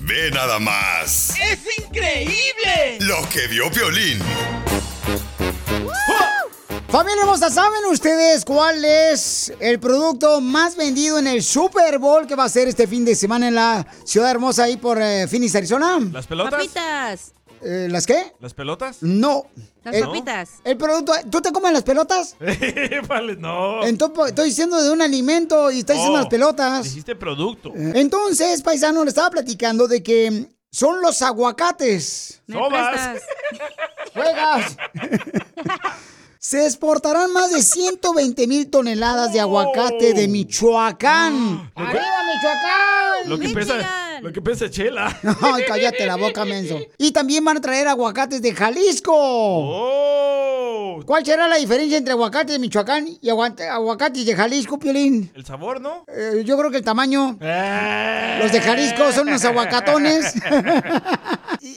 Ve nada más. ¡Es increíble! Lo que vio Violín. Familia hermosa, ¿saben ustedes cuál es el producto más vendido en el Super Bowl que va a ser este fin de semana en la ciudad hermosa ahí por eh, Phoenix, Arizona? ¿Las pelotas? Papitas. Eh, ¿Las qué? ¿Las pelotas? No. Las El- papitas. El producto, ¿tú te comes las pelotas? vale, no. Entonces, estoy diciendo de un alimento y estoy diciendo Oh, las pelotas. Dijiste producto. Entonces, paisano, le estaba platicando de que son los aguacates. ¿Me Sobas. Juegas. Se exportarán más de 120 mil toneladas de aguacate de Michoacán. ¡Arriba, Michoacán! Lo que pesa, lo que pesa Chela. Ay, cállate la boca, menso. Y también van a traer aguacates de Jalisco. Oh. ¿Cuál será la diferencia entre aguacates de Michoacán y aguacates de Jalisco, Piolín? El sabor, ¿no? Eh, yo creo que el tamaño. Los de Jalisco son unos aguacatones. ¿Y,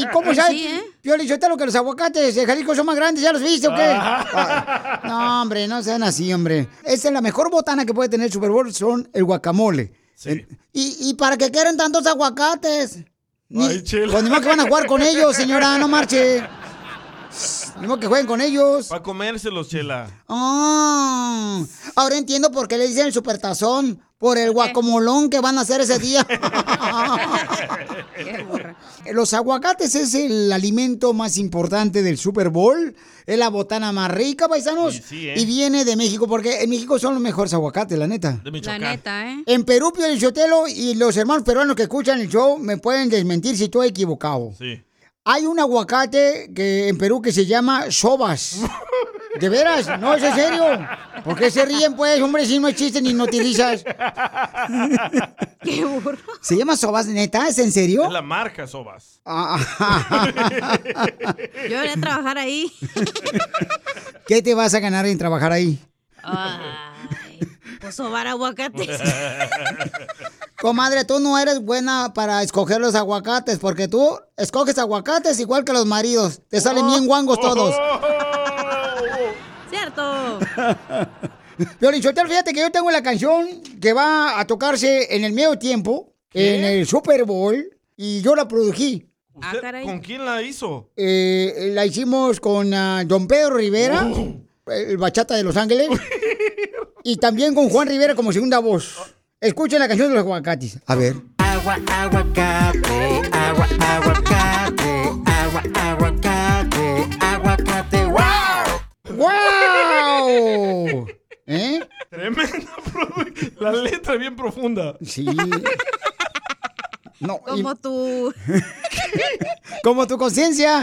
y cómo Pues sabes, sí, ¿eh? Piolín, yo te lo que los aguacates de Jalisco son más grandes? ¿Ya los viste o qué? Ah, No, hombre, no sean así, hombre. Esa es la mejor botana que puede tener el Super Bowl, son el guacamole. ¿Y, ¿Y para qué quieren tantos aguacates? Ni, Ay, chela. pues ni modo que van a jugar con ellos, señora, no marche. Ni modo que jueguen con ellos. Para comérselos, Chela. Ah, ahora entiendo por qué le dicen el supertazón. Por el guacamolón que van a hacer ese día. Los aguacates es el alimento más importante del Super Bowl. Es la botana más rica, paisanos. Sí, sí, ¿eh? Y viene de México, porque en México son los mejores aguacates, la neta. De La neta, ¿eh? En Perú, Pio el Sotelo y los hermanos peruanos que escuchan el show me pueden desmentir si estoy equivocado. Sí. Hay un aguacate que en Perú que se llama sobas. ¿De veras? No, es en serio. ¿Por qué se ríen, pues, hombre, si no existen ni noticias? Qué burro. ¿Se llama sobas, neta? ¿Es en serio? Es la marca Sobas. Ah, Yo iré a trabajar ahí. ¿Qué te vas a ganar en trabajar ahí? Ay, pues sobar aguacates. Comadre, tú no eres buena para escoger los aguacates, porque tú escoges aguacates igual que los maridos. Te salen bien guangos todos. Cierto. Piolín Sotelo, fíjate que yo tengo la canción que va a tocarse en el medio tiempo, en el Super Bowl, y yo la prodují. ¿Usted ¿Con quién la hizo? Eh, la hicimos con ah, Don Pedro Rivera, el bachata de Los Ángeles, y también con Juan Rivera como segunda voz. Escuchen la canción de los aguacates. A ver. Agua, aguacate, agua, aguacate, agua, aguacate, aguacate, wow. ¡Wow! ¿Eh? Tremenda. La letra es bien profunda. Sí. No, y- Como tú. como tu conciencia.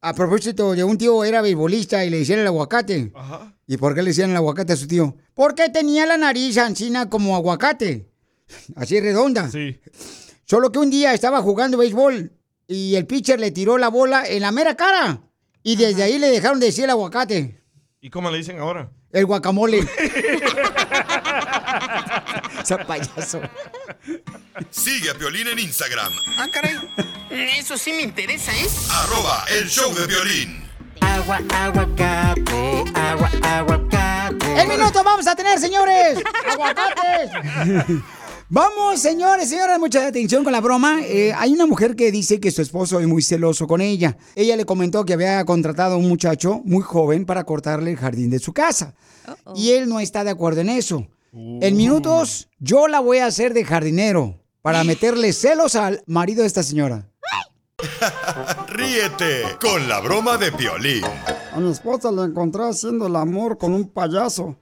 A propósito de un tío era beisbolista y le decían el aguacate. ¿Y por qué le decían el aguacate a su tío? Porque tenía la nariz ancina como aguacate. Así redonda. Sí. Solo que un día estaba jugando béisbol y el pitcher le tiró la bola en la mera cara. Y desde ahí le dejaron de decir el aguacate. ¿Y cómo le dicen ahora? El guacamole. Ese payaso. Sigue a Violín en Instagram. Ah, caray. Eso sí me interesa, ¿eh? Arroba el show de violín. Agua, aguacate, agua, aguacate. ¡El minuto vamos a tener, señores! ¡Aguacates! Vamos, señores, señoras, mucha atención con la broma. Eh, hay una mujer que dice que su esposo es muy celoso con ella. Ella le comentó que había contratado a un muchacho muy joven para cortarle el jardín de su casa. Y él no está de acuerdo en eso. En minutos, yo la voy a hacer de jardinero. para meterle celos al marido de esta señora. Ríete con la broma de Piolín. A mi esposa la encontré haciendo el amor con un payaso.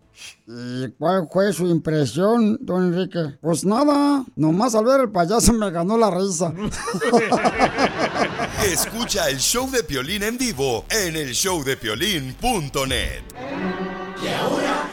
¿Y cuál fue su impresión, don Enrique? Pues nada, nomás al ver el payaso me ganó la risa. Escucha el show de Piolín en vivo en el showdepiolín.net. Y ahora,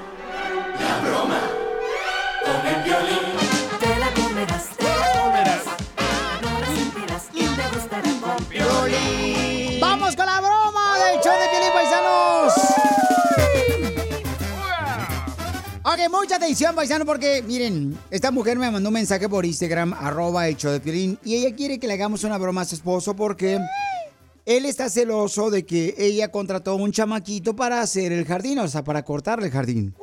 Ok, mucha atención, paisano, porque miren, esta mujer me mandó un mensaje por Instagram, arroba show de Piolín, y ella quiere que le hagamos una broma a su esposo porque él está celoso de que ella contrató un chamaquito para hacer el jardín, o sea, para cortarle el jardín.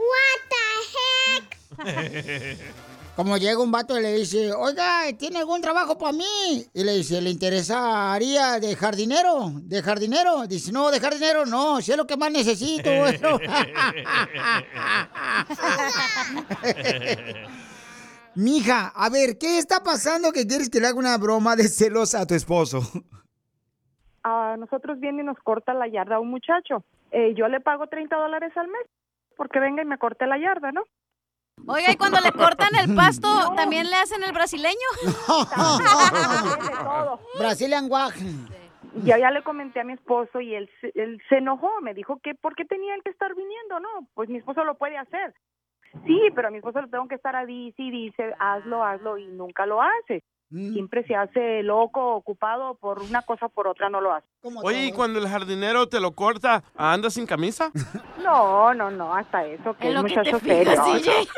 Como llega un vato y le dice, oiga, ¿tiene algún trabajo para mí? Y le dice, ¿le interesaría de jardinero? ¿De jardinero? Dice, no, de jardinero no, si es lo que más necesito. Mija, a ver, ¿qué está pasando que quieres que le haga una broma de celos a tu esposo? a nosotros viene y nos corta la yarda un muchacho. Eh, yo le pago 30 dólares al mes porque venga y me corte la yarda, ¿no? Oiga, y cuando le cortan el pasto, ¿también le hacen el brasileño? Brazilian Wag. Yo ya le comenté a mi esposo y él, se- él se enojó, me dijo que por qué tenía él que estar viniendo, no, pues mi esposo lo puede hacer. Sí, pero a mi esposo le tengo que estar a dice y dice, hazlo, hazlo y nunca lo hace. Siempre se hace loco, ocupado por una cosa o por otra, no lo hace. Oye, ¿y cuando el jardinero te lo corta, anda sin camisa? No, no, no, hasta eso, que es lo que te muchacho fijas, serio. DJ.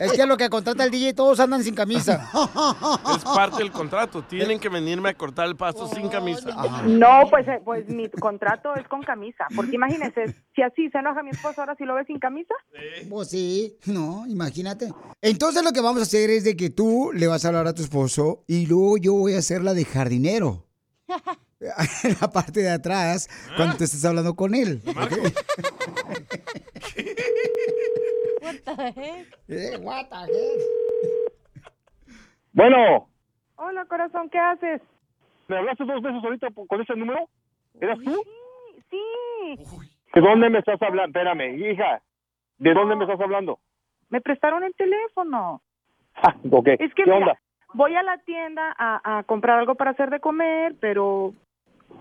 Es que lo que contrata el DJ todos andan sin camisa. Es parte del contrato. Tienen que venirme a cortar el pasto sin camisa. No, pues, eh, pues mi contrato es con camisa, porque imagínese, si así se enoja mi esposo, ahora si lo ve sin camisa. Pues sí, no, imagínate. Entonces lo que vamos a hacer es de que tú le vas a hablar a tu esposo y luego yo voy a hacer la de jardinero. En la parte de atrás, cuando tú estés hablando con él. What the heck? Eh, what the heck? Bueno, Hola, corazón, ¿qué haces? ¿me hablaste dos veces ahorita con ese número? ¿Eras tú? Sí, ¿De dónde me estás hablando? Espérame, hija. ¿De dónde me estás hablando? me prestaron el teléfono. Ah, ok. Es que ¿Qué mira, onda? Voy a la tienda a, a comprar algo para hacer de comer, pero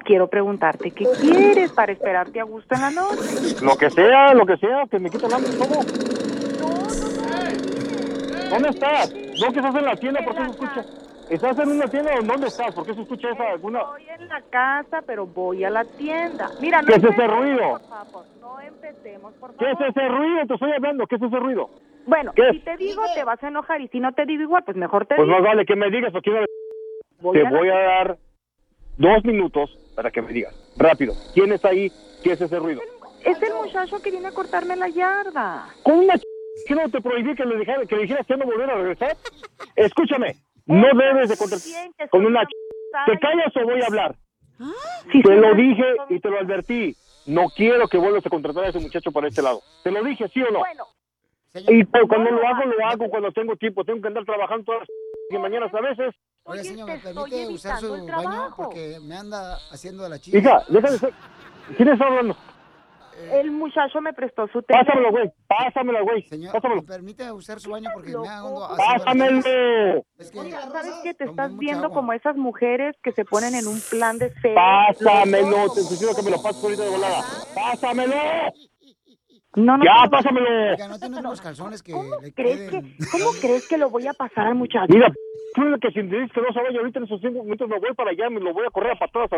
quiero preguntarte, ¿qué quieres para esperarte a gusto en la noche? Lo que sea, lo que sea, que me quita el hambre todo. ¿Dónde estás? ¿No que estás en la tienda? ¿Por qué se escucha? ¿Estás en una tienda o dónde estás? ¿Por qué se escucha esa alguna...? Estoy en la casa, pero voy a la tienda. Mira, no ¿Qué es ese ruido? por favor, no empecemos, por ¿Qué favor. es ese ruido? Te estoy hablando. ¿Qué es ese ruido? Bueno, ¿Qué si te digo, te vas a enojar, y si no te digo igual, pues mejor te Pues digo. más vale que me digas porque no... Voy Te a voy a dar dos minutos para que me digas. Rápido. ¿Quién está ahí? ¿Qué es ese ruido? Es el muchacho que viene a cortarme la yarda. Con una ch... ¿Qué no te prohibí que le dijera, que le dijeras que no volviera a regresar? Escúchame, no debes de contratar con una ch... ¿Te callas o voy a hablar? te lo dije y te lo advertí. No quiero que vuelvas a contratar a ese muchacho para este lado. Te lo dije, ¿sí o no? y pues, cuando lo hago, lo hago cuando tengo tiempo. Tengo que andar trabajando todas las mañanas a veces. Señor, ¿me permite usar su baño? Porque me anda haciendo de la chica. Hija, déjame ser. ¿Quién está hablando? El muchacho me prestó su teléfono. Pásamelo, güey. Pásamelo, güey. Señor, Pásamelo. ¿me permite usar su baño? Porque me la Pásamelo. Es que Mira, ¿sabes que te estás viendo agua. como esas mujeres que se ponen en un plan de ser? Pásamelo. Te sugiero que me lo pases ahorita de volada. Pásamelo. No, no, Ya, no, pásamelo. Oiga, ¿no unos calzones que le ¿Crees queden? que, ¿Cómo crees que lo voy a pasar al muchacho? Mira, tú que si me dices que no se vaya ahorita en esos cinco minutos me voy para allá, me lo voy a correr a patadas. a-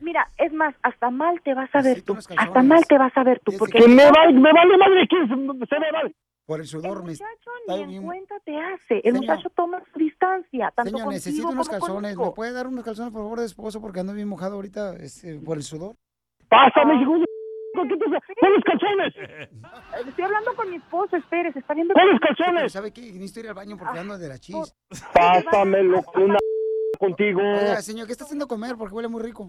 Mira, es más, hasta mal te vas a ver tú. Hasta mal te vas a ver tú. Porque Que me vale, me vale madre, que se, me vale. Por el sudor el muchacho ni en bien- cuenta te hace. El Señor. muchacho toma su distancia, tanto Señor, necesito unos como calzones. ¿Me puede dar unos calzones, por favor, de esposo? Porque ando bien mojado ahorita este, por el sudor. Pásame, hijo de... ¿Qué te ¿Cuáles calzones? Eh, Estoy hablando con mi esposo, espere, se está viendo... ¿Cuáles Pero calzones? ¿sabe qué? Necesito ir al baño porque ando de la chis. Pásamelo con una contigo. Oiga, señor, ¿qué está haciendo comer? Porque huele muy rico.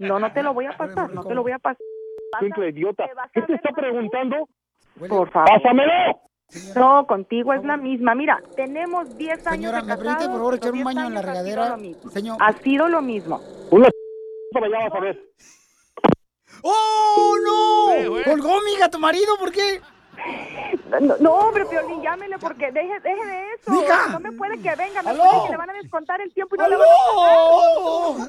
No, no te lo voy a pasar, no te lo voy a pasar. Simple idiota. ¿Qué te está preguntando? Por favor. ¡Pásamelo! No, contigo es la misma. Mira, tenemos 10 años Señora, de ¿me permite, casados, por favor, echar un 10 baño en la años ha sido regadera? lo mismo. Señor. Ha sido lo mismo. Una para allá vas a ver. ¡Oh, no! Colgó, mija, tu marido, ¿por qué? No, no, hombre, Piolín, llámele porque deje, deje de eso. Mija. No me puede que venga, me puede que le van a descontar el tiempo y no le van a pagar.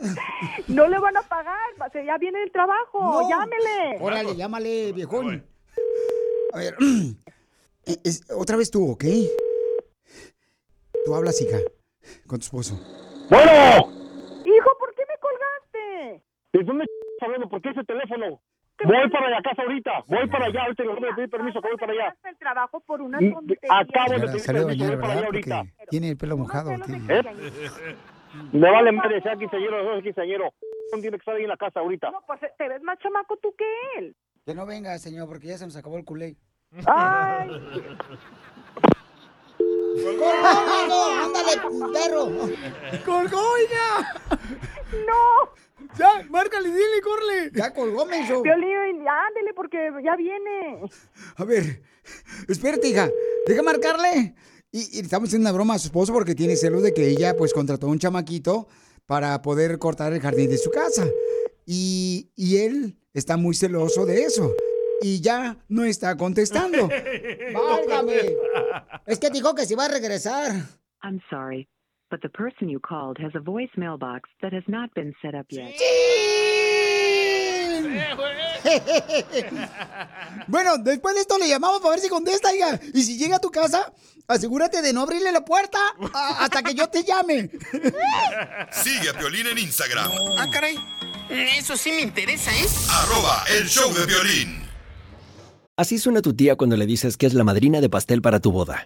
No le van a pagar, ya viene el trabajo, No. llámele. Órale, llámale, viejón. A ver, es- otra vez tú, ¿ok? Tú hablas, hija, con tu esposo. ¡Bueno! Hijo, ¿por qué me colgaste? ¿De dónde estás hablando? ¿Por qué ese teléfono? Voy para la casa ahorita. Voy para allá. Ahorita le voy a pedir permiso que voy para allá. El trabajo por una Mm, tontería. Acabo de pedir permiso. Voy para allá ahorita. Tiene el pelo mojado. tiene. ¿Eh? Me vale madre, sea quinceañero, no sea quinceañero. Tiene que estar ahí en la casa ahorita. No, pues te ves más chamaco tú que él. Que no venga, señor, porque ya se nos acabó el culé. Ay, ¡Colgó, ¡Ándale, perro! ¡Colgó, hija! no. ¡Ya, márcale, dile, corre! Ya colgó, menso. Piolín, ándele porque ya viene. A ver, espérate, hija. Deja marcarle. Y, y estamos haciendo una broma a su esposo porque tiene celos de que ella, pues, contrató a un chamaquito para poder cortar el jardín de su casa. Y, y él está muy celoso de eso. Y ya no está contestando. ¡Válgame! Es que dijo que se iba a regresar. I'm sorry, but the person you called has a voicemail box that has not been set up yet. bueno, después de esto le llamamos para ver si contesta, hija. Y si llega a tu casa, asegúrate de no abrirle la puerta hasta que yo te llame. Sigue a Piolín en Instagram. Ah, caray. Eso sí me interesa, ¿eh? Arroba el show de violín. Así suena tu tía cuando le dices que es la madrina de pastel para tu boda.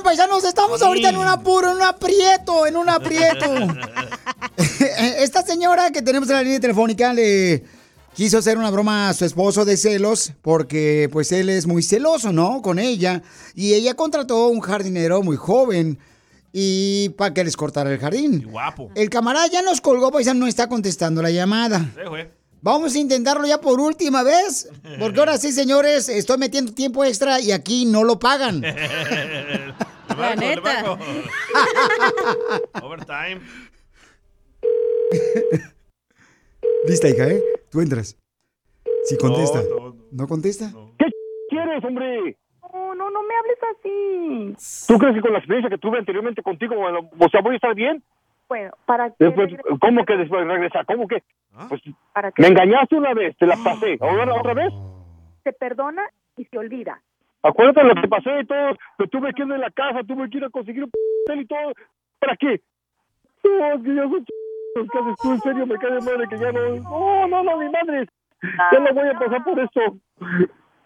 Bien, paisanos, estamos ahorita en un apuro, en un aprieto, en un aprieto. Esta señora que tenemos en la línea telefónica le quiso hacer una broma a su esposo de celos porque pues él es muy celoso, ¿no? Con ella. Y ella contrató un jardinero muy joven y para que les cortara el jardín. Guapo. El camarada ya nos colgó, paisano, no está contestando la llamada. Sí, güey. Vamos a intentarlo ya por última vez, porque ahora sí, señores, estoy metiendo tiempo extra y aquí no lo pagan. La neta. Overtime. Lista, hija, ¿eh? Tú entras. Si contesta. No, No, contesta? ¿Qué quieres, hombre? No, no, no me hables así. ¿Tú crees que con la experiencia que tuve anteriormente contigo, bueno, o sea, voy a estar bien? Bueno, para que Después, ¿Cómo que después regresar? ¿Cómo que? Pues, para que me engañaste una vez, te la pasé. ¿Ahora otra vez? se perdona y se olvida. Acuérdate lo que pasé y todo. Me tuve que ir de la casa, tuve que ir a conseguir un hotel y todo. ¿Para qué? No, es que ch... ¿Qué haces tú? En serio, me cae de madre que ya no... No, no, no, mi madre. Ya no voy a pasar por esto.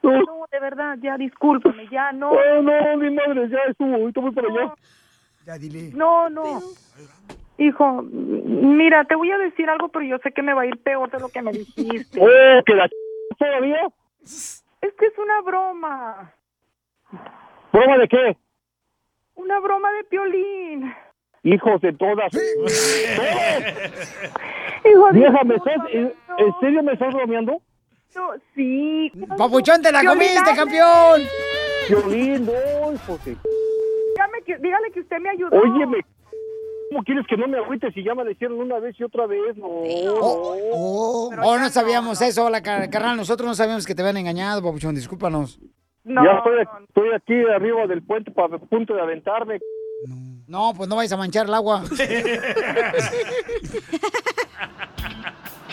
No, No, de verdad, ya discúlpame, ya no. no, no, mi madre, ya estuvo. Ahorita voy para allá. Ya dile. No, no. Hijo, mira, te voy a decir algo, pero yo sé que me va a ir peor de lo que me dijiste. Oh, que la ch... todavía. Es que es una broma. ¿Prueba de qué? Una broma de piolín. Hijos de todas. Hijo de- Vieja, ¿me estás, en, en serio me estás bromeando? No, sí. ¡Papuchón, te la Piolín, comiste, campeón! Violín, no, hijo de- Dígame que, dígale que usted me ayudó. Óyeme, ¿cómo quieres que no me agüites si ya me lo hicieron una vez y otra vez? No, Oh, oh, no sabíamos eso, la car- carnal. Nosotros no sabíamos que te habían engañado, papuchón. Discúlpanos. ya estoy, estoy aquí arriba del puente para punto de aventarme. No, pues no vayas a manchar el agua.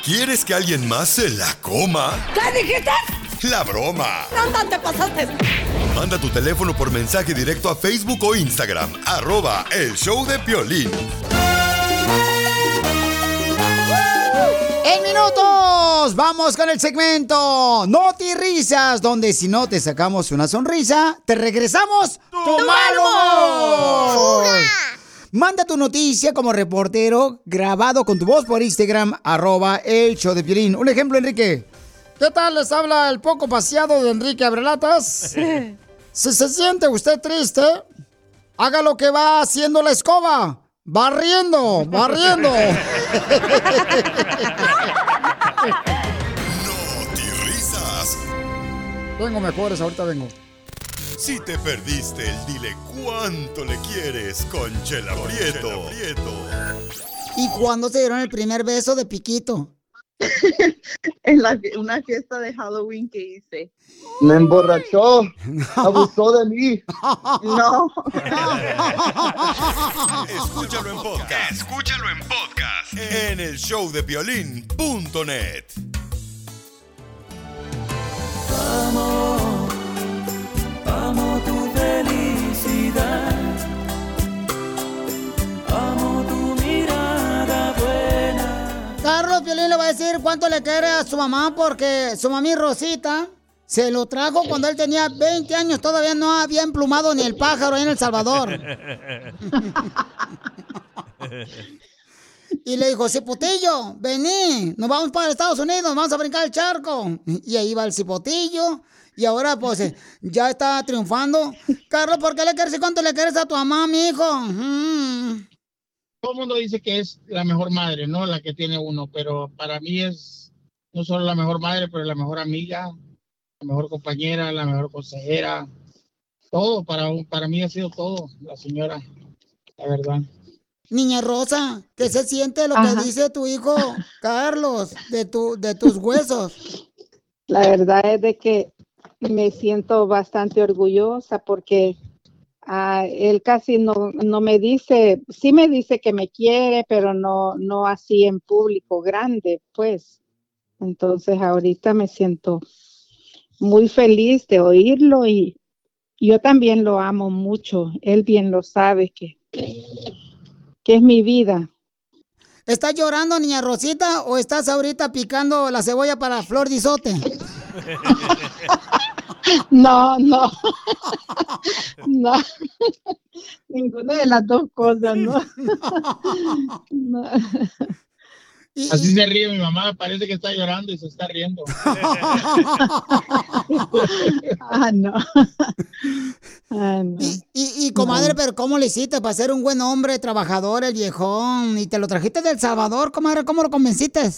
¿Quieres que alguien más se la coma? ¿Qué dijiste? La broma. No, no te pasaste. Manda tu teléfono por mensaje directo a Facebook o Instagram. Arroba El Show de Piolín. En minutos, vamos con el segmento Noti Risas, donde si no te sacamos una sonrisa, te regresamos tu, mal humor. Manda tu noticia como reportero grabado con tu voz por Instagram, arroba el show de Piolín. Un ejemplo, Enrique. ¿Qué tal les habla el poco paseado de Enrique Abrelatas? si se siente usted triste, haga lo que va haciendo la escoba. Barriendo, barriendo. Risas. Vengo mejores, ahorita vengo. Si te perdiste el dile cuánto le quieres con Chela Prieto. ¿Y cuándo se dieron el primer beso de Piquito? en la, una fiesta de Halloween que hice. Me emborrachó, abusó de mí. No. Escúchalo en podcast. Escúchalo en podcast. En el showdepiolín.net. Amo, amo tu felicidad. Carlos Piolín le va a decir cuánto le quiere a su mamá porque su mami Rosita se lo trajo cuando él tenía 20 años. Todavía no había emplumado ni el pájaro ahí en El Salvador. Y le dijo, Cipotillo, vení, nos vamos para Estados Unidos, vamos a brincar el charco. Y ahí va el Cipotillo. Y ahora, pues, eh, ya está triunfando. Carlos, ¿por qué le quieres y cuánto le quieres a tu mamá, mi hijo? Mm. Todo el mundo dice que es la mejor madre, ¿no? La que tiene uno, pero para mí es no solo la mejor madre, pero la mejor amiga, la mejor compañera, la mejor consejera, todo, para, para mí ha sido todo, la señora, la verdad. Niña Rosa, ¿qué se siente lo Ajá. que dice tu hijo Carlos de, tu, de tus huesos? La verdad es de que me siento bastante orgullosa porque ah, él casi no, no me dice, sí me dice que me quiere, pero no, no así en público grande, pues. Entonces ahorita me siento muy feliz de oírlo y yo también lo amo mucho. Él bien lo sabe que, que es mi vida. ¿Estás llorando, niña Rosita, o estás ahorita picando la cebolla para flor de isote? No, no. No. Ninguna de las dos cosas, ¿no? No. Así se ríe mi mamá, parece que está llorando y se está riendo. Ah, no. Ah, no. Y, y comadre, pero ¿cómo le hiciste para ser un buen hombre, trabajador, el viejón? Y te lo trajiste del Salvador, comadre, ¿cómo lo convenciste?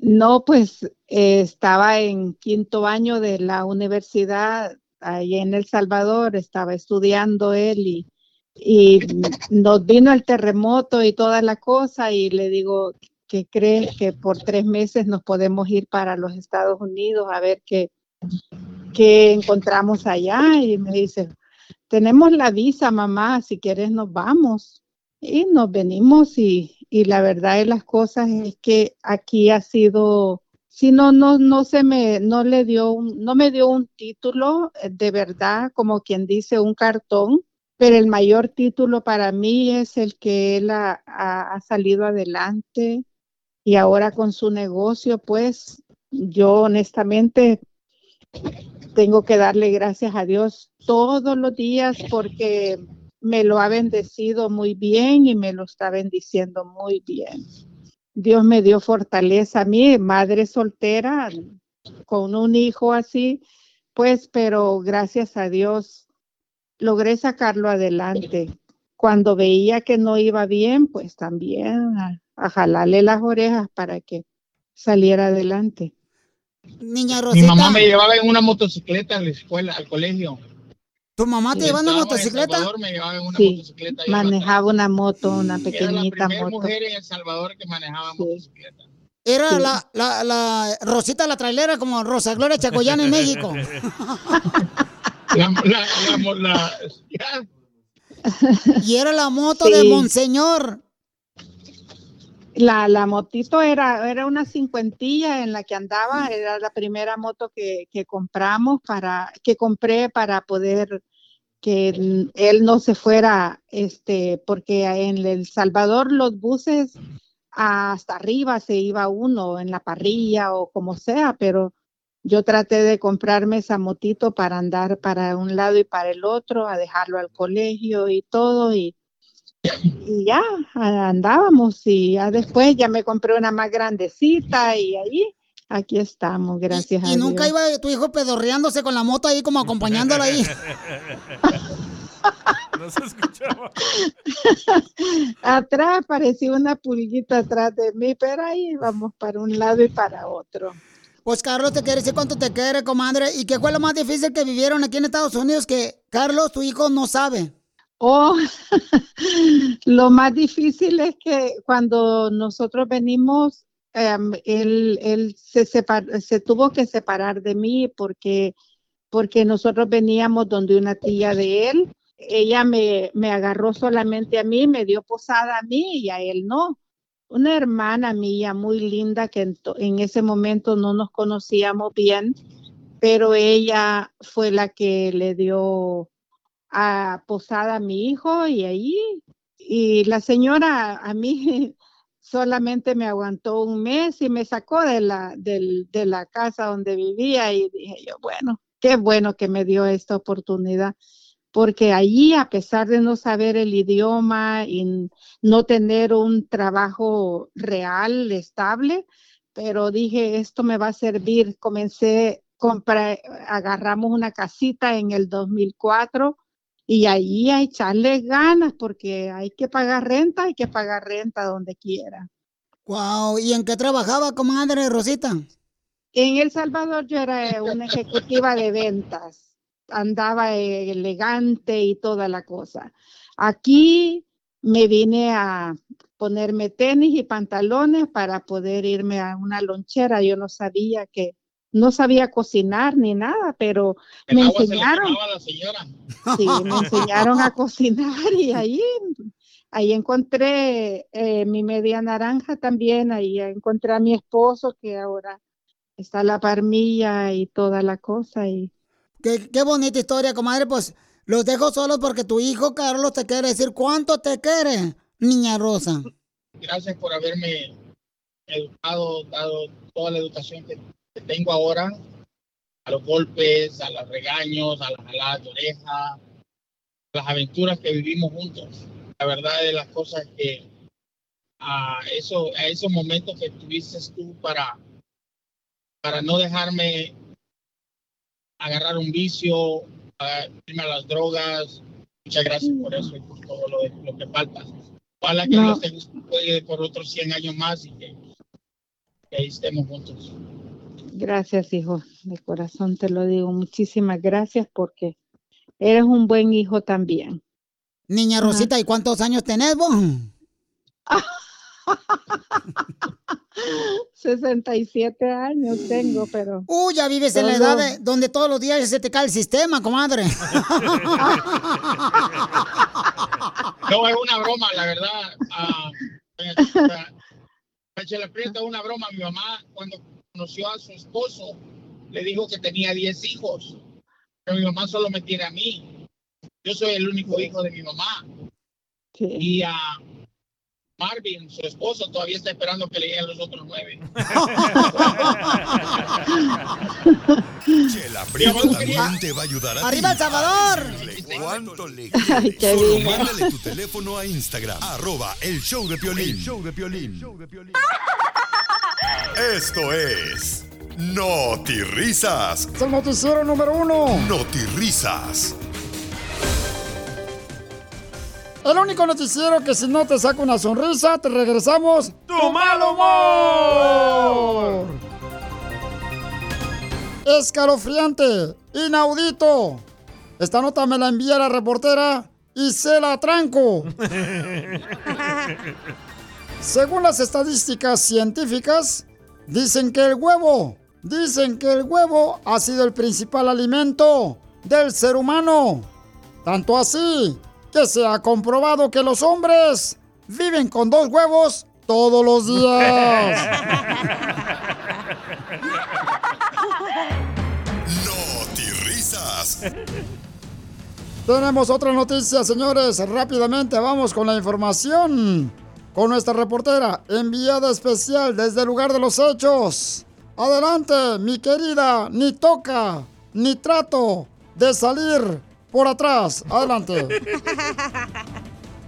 No, pues eh, estaba en quinto año de la universidad ahí en El Salvador, estaba estudiando él y, y nos vino el terremoto y toda la cosa y le digo, ¿qué crees que por tres meses nos podemos ir para los Estados Unidos a ver qué, qué encontramos allá? Y me dice, tenemos la visa, mamá, si quieres nos vamos. Y nos venimos y, y la verdad de las cosas es que aquí ha sido, si no, no, no se me, no le dio, un- no me dio un título eh, de verdad, como quien dice, un cartón, pero el mayor título para mí es el que él ha, ha- ha salido adelante y ahora con su negocio, pues yo honestamente tengo que darle gracias a Dios todos los días porque me lo ha bendecido muy bien y me lo está bendiciendo muy bien. Dios me dio fortaleza a mí, madre soltera, con un hijo así, pues, pero gracias a Dios logré sacarlo adelante. Cuando veía que no iba bien, pues también a, a jalarle las orejas para que saliera adelante. Niña Mi mamá me llevaba en una motocicleta a la escuela, al colegio. ¿Tu mamá te llevaba en una motocicleta? Salvador, me llevaba una Sí, motocicleta. la- manejaba una moto, una Era la pequeñita primera moto. mujer en El Salvador que manejaba motocicleta. Era Sí. la, la, la Rosita la trailera como Rosa Gloria Chacoyán en México. La, la, la, la-. Y era la moto Sí. de Monseñor. La, la motito era, era una cincuentilla en la que andaba, era la primera moto que, que compramos para, que compré para poder que él, él no se fuera, este, porque en El Salvador los buses hasta arriba se iba uno en la parrilla o como sea, pero yo traté de comprarme esa motito para andar para un lado y para el otro, a dejarlo al colegio y todo, y, y ya andábamos y ya después ya me compré una más grandecita y ahí aquí estamos, gracias a Y nunca Dios. iba tu hijo pedorreándose con la moto ahí como acompañándola ahí. No se escuchaba. atrás parecía una pulguita atrás de mí, pero ahí vamos para un lado y para otro. Pues Carlos te quiere decir cuánto te quiere, comadre. ¿Y qué fue lo más difícil que vivieron aquí en Estados Unidos que Carlos, tu hijo, no sabe? Oh, lo más difícil es que cuando nosotros venimos, em, él, se, tuvo que separar de mí porque, porque nosotros veníamos donde una tía de él. Ella me, me agarró solamente a mí, me dio posada a mí y a él no. Una hermana mía muy linda que en, en ese momento no nos conocíamos bien, pero ella fue la que le dio a posada a mi hijo y ahí, y la señora a mí solamente me aguantó un mes y me sacó de la, del- de la casa donde vivía y dije yo, bueno, qué bueno que me dio esta oportunidad, porque allí, a pesar de no saber el idioma y no tener un trabajo real, estable, pero dije, esto me va a servir. Comencé, comprar, agarramos una casita en el 2004 y allí a echarle ganas porque hay que pagar renta, hay que pagar renta donde quiera. Wow, ¿y en qué trabajaba, comadre Rosita? En El Salvador yo era eh, una ejecutiva de ventas, andaba elegante y toda la cosa. Aquí me vine a ponerme tenis y pantalones para poder irme a una lonchera. Yo no sabía que, no sabía cocinar ni nada, pero El me enseñaron. Sí, me enseñaron a cocinar y ahí, ahí encontré eh, mi media naranja también, ahí encontré a mi esposo que ahora está la parmilla y toda la cosa y Qué, qué bonita historia, comadre. Pues los dejo solos porque tu hijo Carlos te quiere decir cuánto te quiere, niña Rosa. Gracias por haberme educado, dado toda la educación que tengo ahora, a los golpes, a los regaños, a las jaladas de oreja, las aventuras que vivimos juntos. La verdad de las cosas que a, eso, a esos momentos que tuviste tú para, para no dejarme agarrar un vicio, a irme a las drogas. Muchas gracias por eso y por todo lo, de- lo que falta. Ojalá que No. Dios te por otros 100 años más y que, que ahí estemos juntos. Gracias hijo, de corazón te lo digo, muchísimas gracias porque eres un buen hijo también. Niña Rosita, ¿y cuántos años tenés vos? 67 años tengo, pero... Uy, ya vives en la edad de- donde todos los días se te cae el sistema, comadre. No, es una broma, la verdad. Ah, doña Chela Prieto, es una broma. Mi mamá, cuando conoció a su esposo, le dijo que tenía 10 hijos. Pero mi mamá solo me tiene a mí. Yo soy el único hijo de mi mamá. Y a Marvin, su esposo, todavía está esperando que le lleguen los otros nueve. Chela Prieto también te va a ayudar a ti. ¡Arriba El Salvador! ¿Cuánto le Ay, quieres? qué Solo lindo. mándale tu teléfono a Instagram, arroba el show de Piolín. El show de Piolín. Esto es Noti Risas. Es el noticiero número uno. Noti Risas. El único noticiero que si no te saca una sonrisa, te regresamos ¡Tu mal humor! escalofriante, inaudito. Esta nota me la envía la reportera y se la tranco. Según las estadísticas científicas, dicen que el huevo, dicen que el huevo ha sido el principal alimento del ser humano. Tanto así que se ha comprobado que los hombres viven con dos huevos todos los días. risas. Tenemos otra noticia, señores. Rápidamente vamos con la información. Con nuestra reportera, enviada especial desde el lugar de los hechos. Adelante, mi querida, ni toca, ni trato de salir por atrás. Adelante.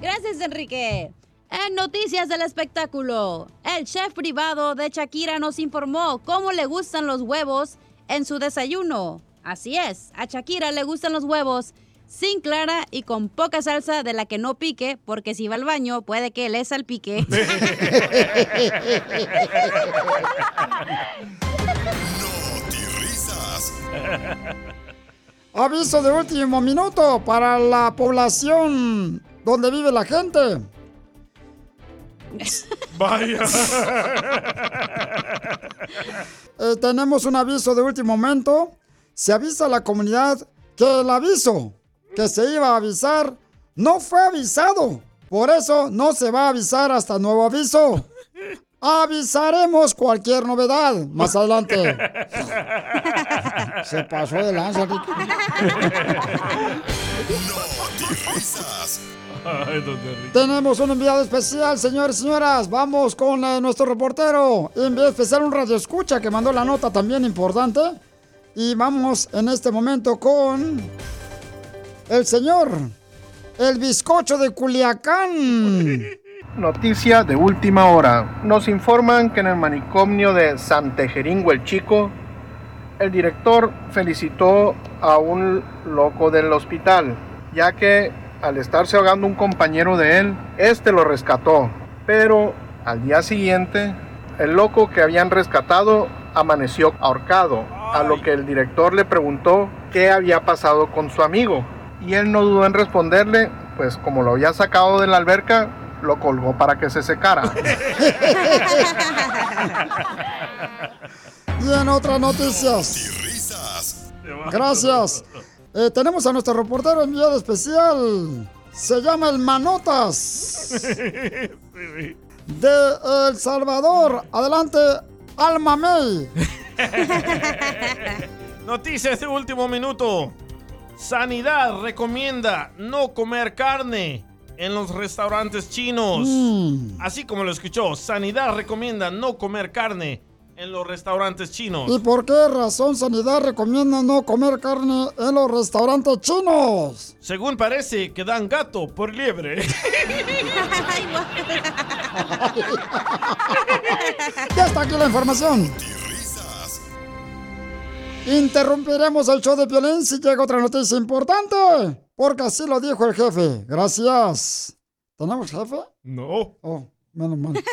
Gracias, Enrique. En noticias del espectáculo, el chef privado de Shakira nos informó cómo le gustan los huevos en su desayuno. Así es, a Shakira le gustan los huevos sin clara y con poca salsa de la que no pique, porque si va al baño puede que le salpique. risas. Aviso de último minuto para la población donde vive la gente. Vaya. Eh, tenemos un aviso de último momento. Se avisa a la comunidad que el aviso que se iba a avisar no fue avisado. Por eso no se va a avisar hasta nuevo aviso. Avisaremos cualquier novedad más adelante. Se pasó de lanza, Ricky. risas. Don Enrique. Tenemos un enviado especial, señores y señoras. Vamos con eh, nuestro reportero. Enviado especial, un radio escucha que mandó la nota también importante. Y vamos en este momento con el señor, el bizcocho de Culiacán. Noticia de última hora. Nos informan que en el manicomio de Santejeringo el Chico, el director felicitó a un loco del hospital, ya que al estarse ahogando un compañero de él, este lo rescató. Pero al día siguiente, el loco que habían rescatado amaneció ahorcado, a lo que el director le preguntó qué había pasado con su amigo. Y él no dudó en responderle, pues como lo había sacado de la alberca, lo colgó para que se secara. Y en otras noticias. Gracias. Eh, tenemos a nuestro reportero enviado especial. Se llama el Manotas. De El Salvador. Adelante, Alma May. Noticias de último minuto. Sanidad recomienda no comer carne en los restaurantes chinos. Mm. Así como lo escuchó, Sanidad recomienda no comer carne en los restaurantes chinos. ¿Y por qué razón Sanidad recomienda no comer carne en los restaurantes chinos? Según parece que dan gato por liebre. Ya está aquí la información. Interrumpiremos el show de Piolín si llega otra noticia importante. Porque así lo dijo el jefe. Gracias. ¿Tenemos jefe? No. Oh, menos mal.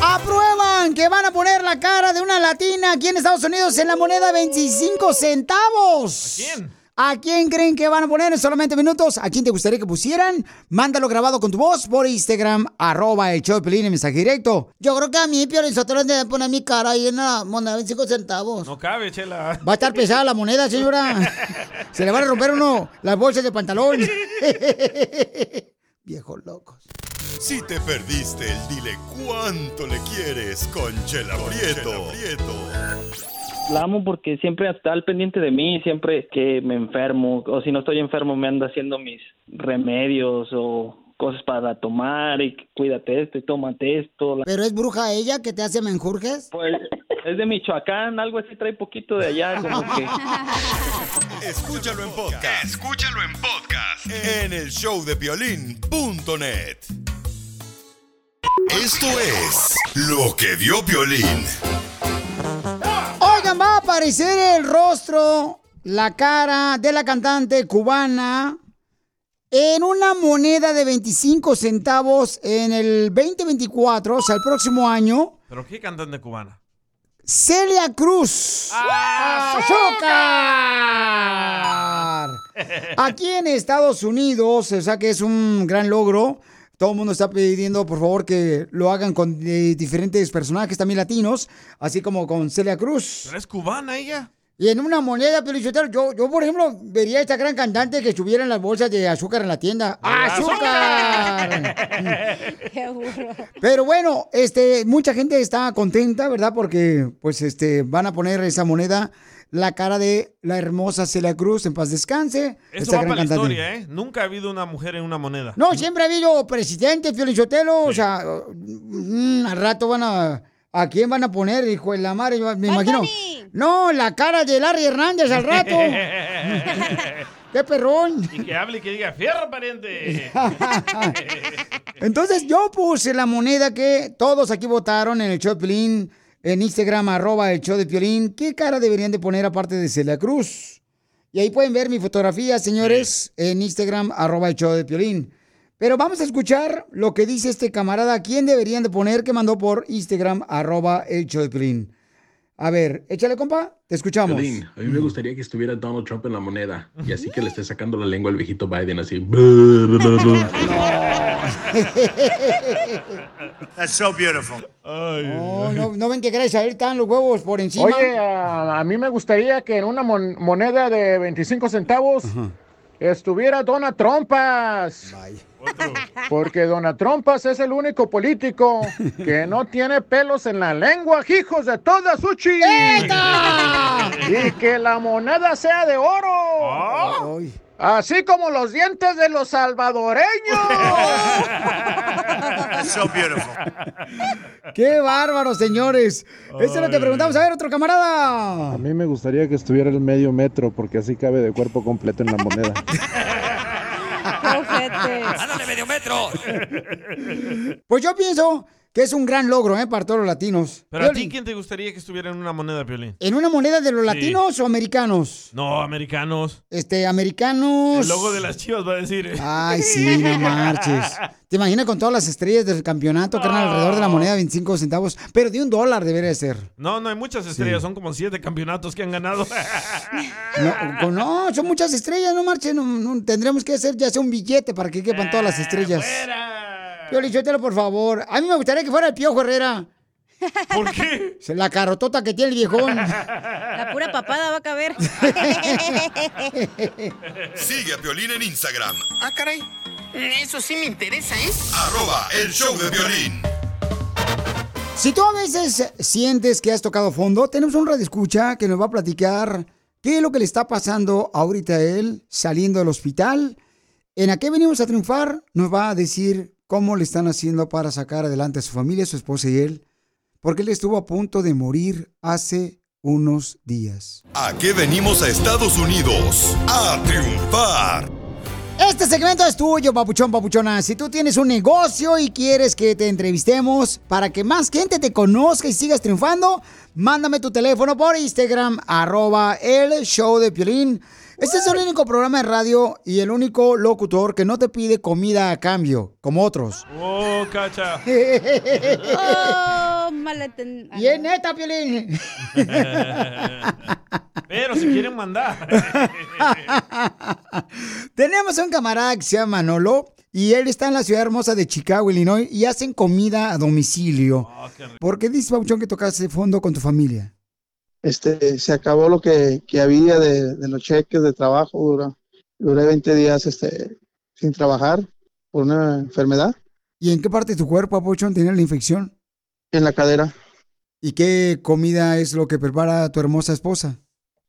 Aprueban que van a poner la cara de una latina aquí en Estados Unidos en la moneda 25 centavos. ¿A quién? ¿A quién creen que van a poner en solamente minutos? ¿A quién te gustaría que pusieran? Mándalo grabado con tu voz por Instagram, arroba el show de Pelín en mensaje directo. Yo creo que a mí, Piolín Sotelo, debe poner mi cara ahí en la moneda 25 centavos. No cabe, chela. Va a estar pesada la moneda, señora. Se le van a romper uno las bolsas de pantalón. Viejos locos. Si te perdiste el dile cuánto le quieres con Chela Prieto. La amo porque siempre está al pendiente de mí, siempre que me enfermo o si no estoy enfermo me anda haciendo mis remedios o cosas para tomar y cuídate esto y tómate esto. ¿Pero es bruja ella que te hace menjurjes? Pues es de Michoacán, algo así trae poquito de allá, como que... Escúchalo en podcast. Escúchalo en podcast. En el showdepiolín.net. Esto es lo que vio Piolín. Va a aparecer el rostro, la cara de la cantante cubana en una moneda de 25 centavos en el 2024, o sea, el próximo año. ¿Pero qué cantante cubana? Celia Cruz. ¡Azúcar! Aquí en Estados Unidos, o sea que es un gran logro. Todo el mundo está pidiendo, por favor, que lo hagan con eh, diferentes personajes también latinos, así como con Celia Cruz. ¿Pero es cubana ella? Y en una moneda, pero yo, yo, por ejemplo, vería a esta gran cantante que estuviera en las bolsas de azúcar en la tienda. ¡Azúcar! Qué burro. Pero bueno, este, mucha gente está contenta, ¿verdad? Porque, pues, este, van a poner esa moneda la cara de la hermosa Celia Cruz, en paz descanse. Eso esta va gran para la cantante. historia, ¿eh? Nunca ha habido una mujer en una moneda. No, siempre ha habido presidente, Fiolichotelo, o sea, mm, al rato van a... ¿A quién van a poner, hijo de la madre? Yo Me imagino. No, la cara de Larry Hernández al rato. ¡Qué perrón! Y que hable y que diga, fierro pariente. Entonces yo puse la moneda que todos aquí votaron en el Piolín, en Instagram, arroba el show de Piolín. ¿Qué cara deberían de poner aparte de Celia Cruz? Y ahí pueden ver mi fotografía, señores, en Instagram, arroba el show de Piolín. Pero vamos a escuchar lo que dice este camarada. ¿Quién deberían de poner que mandó por Instagram, arroba el show de Piolín? A ver, échale, compa. Te escuchamos. A mí me gustaría que estuviera Donald Trump en la moneda y así que le esté sacando la lengua al viejito Biden así. That's so beautiful. No, no, no ven que gracias a él están los huevos por encima. Oye, a, a mí me gustaría que en una mon- moneda de 25 centavos estuviera Donald Trumpas. Porque Donald Trumpas es el único político que no tiene pelos en la lengua, hijos de toda su chi. Y que la moneda sea de oro. Así como los dientes de los salvadoreños. So beautiful. ¡Qué bárbaro, señores! Eso es lo que preguntamos. A ver, otro camarada. A mí me gustaría que estuviera el medio metro porque así cabe de cuerpo completo en la moneda. ¡Ándale, medio metro! Pues yo pienso que es un gran logro, ¿eh? Para todos los latinos. Pero a ti, ¿quién te gustaría que estuviera en una moneda, Piolín? ¿En una moneda de los Sí. latinos o americanos? No, americanos. Este, americanos. El logo de las chivas va a decir. ¿eh? Ay, sí, no marches. ¿Te imaginas con todas las estrellas del campeonato, carnal, alrededor de la moneda 25 centavos? Pero de un dólar debería ser. No, no hay muchas estrellas, son como siete campeonatos que han ganado. No, con- no, son muchas estrellas, no marches. No, que hacer ya sea un billete para que quepan todas las estrellas. Piolichotelo, por favor. A mí me gustaría que fuera el Piojo Herrera. ¿Por qué? La carotota que tiene el viejón. La pura papada va a caber. Sigue a Piolín en Instagram, Ah, caray. Eso sí me interesa, ¿eh? arroba el show de violín. Si tú a veces sientes que has tocado fondo, tenemos un radio escucha que nos va a platicar qué es lo que le está pasando ahorita a él saliendo del hospital. En a qué venimos a triunfar, nos va a decir cómo le están haciendo para sacar adelante a su familia, su esposa y él, porque él estuvo a punto de morir hace unos días. ¿A qué venimos a Estados Unidos? A triunfar. Este segmento es tuyo, papuchón, papuchona. Si tú tienes un negocio y quieres que te entrevistemos para que más gente te conozca y sigas triunfando, mándame tu teléfono por Instagram, arroba el show de Piolín. Este es el único programa de radio y el único locutor que no te pide comida a cambio, como otros. Oh, cacha. Oh, maleten... Y es neta, Piolín. Pero si quieren mandar. Tenemos un camarada que se llama Manolo y él está en la ciudad hermosa de Chicago, Illinois, y hacen comida a domicilio. ¿Por qué dices, Pabuchón, que tocaste fondo con tu familia? Este, se acabó lo que, que había de, de los cheques de trabajo. Dura, duré 20 días este, sin trabajar por una enfermedad ¿Y en qué parte de tu cuerpo, Pabuchón, tenía la infección? en la cadera. ¿Y qué comida es lo que prepara tu hermosa esposa?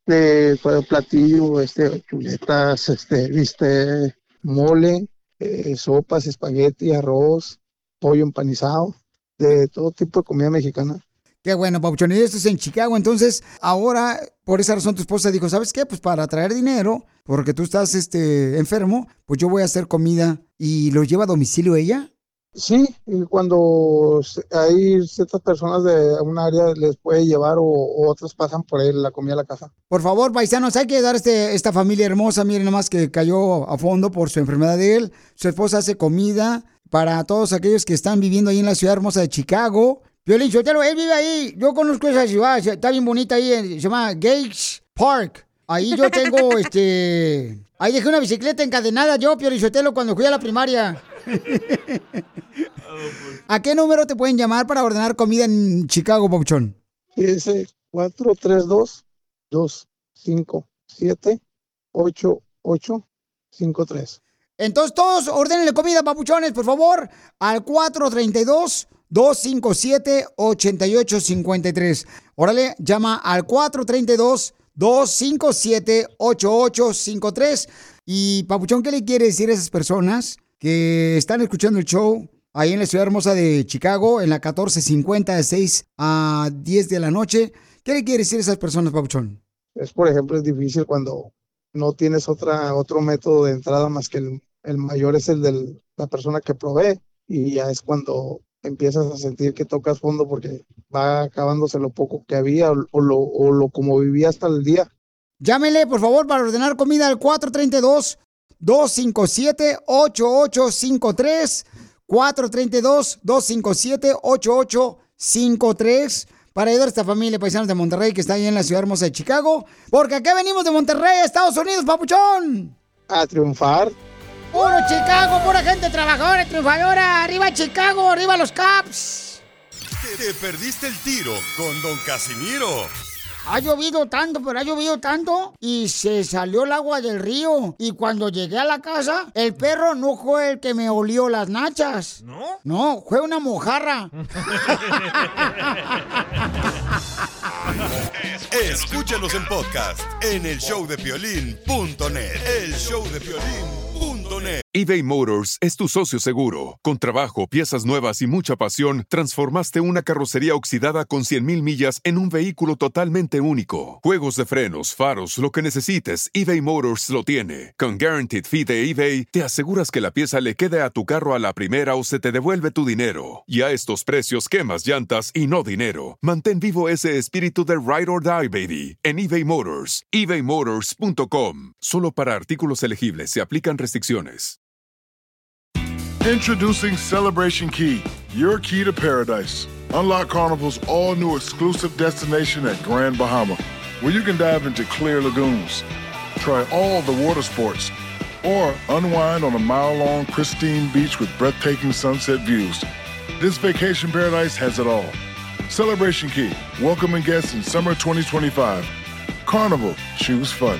Fue platillo, este, chuletas, este, viste, mole, eh, sopas, espagueti, arroz, pollo empanizado, de todo tipo de comida mexicana. Qué bueno, Pabuchón. Y esto es en Chicago. Entonces, ahora, por esa razón, tu esposa dijo, ¿sabes qué? Pues para traer dinero, porque tú estás este, enfermo, pues yo voy a hacer comida. ¿Y lo lleva a domicilio ella? Sí, y cuando hay ciertas personas de un área les puede llevar o, o otros pasan por él la comida a la casa. Por favor, paisanos, hay que dar a este, esta familia hermosa. Miren nomás que cayó a fondo por su enfermedad de él. Su esposa hace comida para todos aquellos que están viviendo ahí en la ciudad hermosa de Chicago. Piolín Sotelo, él vive ahí. Yo conozco esa ciudad, está bien bonita ahí, en- se llama Gates Park. Ahí yo tengo, este... Ahí dejé una bicicleta encadenada yo, Piolín Sotelo, cuando fui a la primaria. ¿A qué número te pueden llamar para ordenar comida en Chicago, Pauchón? Ese 432-257-8853. Entonces todos ordenenle comida, papuchones, por favor, al 432-257-8853. Órale, llama al 432-257-8853. Y, papuchón, ¿qué le quiere decir a esas personas que están escuchando el show ahí en la ciudad hermosa de Chicago, en la 1450 de 6 a 10 de la noche? ¿Qué le quiere decir a esas personas, papuchón? Es, por ejemplo, es difícil cuando no tienes otra, otro método de entrada más que el, el mayor es el de la persona que provee y ya es cuando empiezas a sentir que tocas fondo porque va acabándose lo poco que había o, o lo, o lo como vivía hasta el día. Llámele, por favor, para ordenar comida al 432-257-8853. 432-257-8853. Para ayudar a esta familia paisanos de Monterrey que está ahí en la ciudad hermosa de Chicago. Porque acá venimos de Monterrey, Estados Unidos, papuchón. A triunfar. Puro Chicago, pura gente trabajadora, triunfadora. Arriba Chicago, arriba los Caps. Te, te perdiste el tiro con Don Casimiro. Ha llovido tanto, pero ha llovido tanto y se salió el agua del río. Y cuando llegué a la casa, el perro no fue el que me olió las nachas. ¿No? No, fue una mojarra. Escúchanos en podcast en el showdepiolín.net. El showdepiolín.net. eBay Motors es tu socio seguro. Con trabajo, piezas nuevas y mucha pasión, transformaste una carrocería oxidada con 100.000 millas en un vehículo totalmente único. Juegos de frenos, faros, lo que necesites, eBay Motors lo tiene. Con Guaranteed Fee de eBay, te aseguras que la pieza le quede a tu carro a la primera o se te devuelve tu dinero. Y a estos precios, quemas llantas y no dinero. Mantén vivo ese espíritu de Ride or Die, baby, en eBay Motors. ebaymotors.com. Solo para artículos elegibles se aplican restricciones. Introducing Celebration Key, your key to paradise. Unlock Carnival's all new exclusive destination at Grand Bahama, where you can dive into clear lagoons, try all the water sports, or unwind on a mile long, pristine beach with breathtaking sunset views. This vacation paradise has it all. Celebration Key, welcoming guests in summer 2025. Carnival, choose fun.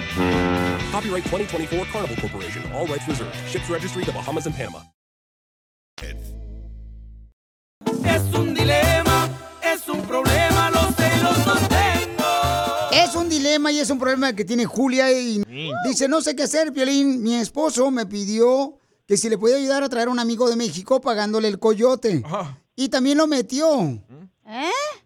Copyright 2024 Carnival Corporation. All rights reserved. Ships registry the Bahamas and Panama. Es un dilema, es un problema, los celos los tengo. Es un dilema y es un problema que tiene Julia y dice, no sé qué hacer, Piolín. Mi esposo me pidió que si le podía ayudar a traer a un amigo de México pagándole el coyote. Y también lo metió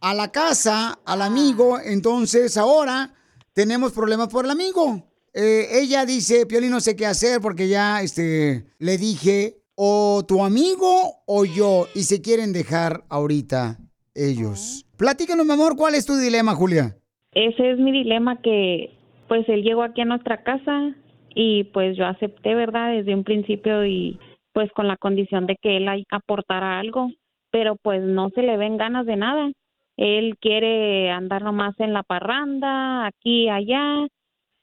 a la casa, al amigo. Entonces ahora tenemos problemas por el amigo. Eh, ella dice, Piolín, no sé qué hacer porque ya este, le dije, o tu amigo o yo, y se quieren dejar ahorita ellos. Platícanos, mi amor, ¿cuál es tu dilema, Julia? Ese es mi dilema que pues él llegó aquí a nuestra casa y pues yo acepté, ¿verdad? Desde un principio y pues con la condición de que él aportara algo, pero pues no se le ven ganas de nada. Él quiere andar nomás en la parranda, aquí, allá.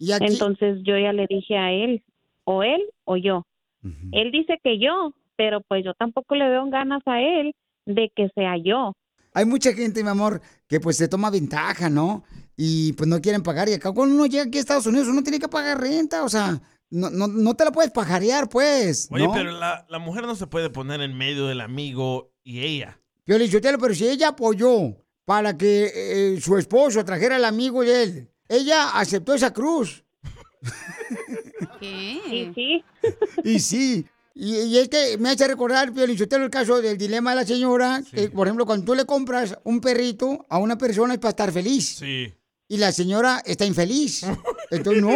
Entonces yo ya le dije a él, o él o yo. Él dice que yo, pero pues yo tampoco le veo ganas a él de que sea yo. Hay mucha gente, mi amor, que pues se toma ventaja, ¿no? Y pues no quieren pagar. Y acá cuando uno llega aquí a Estados Unidos, uno tiene que pagar renta. O sea, no, no, no te la puedes pajarear, pues. Oye, ¿no? pero la, la mujer no se puede poner en medio del amigo y ella. Piolín Sotelo, pero si ella apoyó para que eh, su esposo trajera al amigo de él, ella aceptó esa cruz. Sí, sí. Y sí. Y, y es que me hace recordar, Piolín Sotelo, el caso del dilema de la señora. que, por ejemplo, cuando tú le compras un perrito a una persona es para estar feliz. Sí. Y la señora está infeliz. Entonces, no.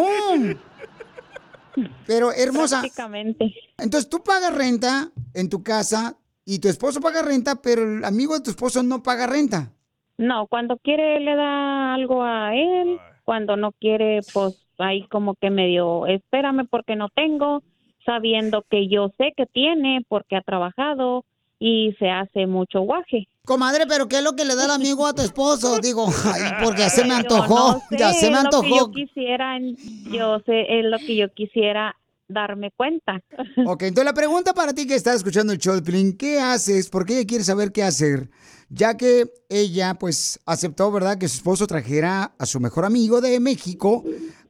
Pero, hermosa. Prácticamente. Entonces, tú pagas renta en tu casa y tu esposo paga renta, pero el amigo de tu esposo no paga renta. No, cuando quiere le da algo a él, cuando no quiere, pues ahí como que medio, espérame porque no tengo, sabiendo que yo sé que tiene porque ha trabajado y se hace mucho guaje. Comadre, pero ¿qué es lo que le da el amigo a tu esposo? Digo, ay, porque ya se me antojó, no sé, ya se me es Lo que antojó. yo quisiera, yo sé, es lo que yo quisiera darme cuenta. Ok, entonces la pregunta para ti que estás escuchando el show de ¿qué haces? Porque ella quiere saber qué hacer, ya que ella pues aceptó, ¿verdad? Que su esposo trajera a su mejor amigo de México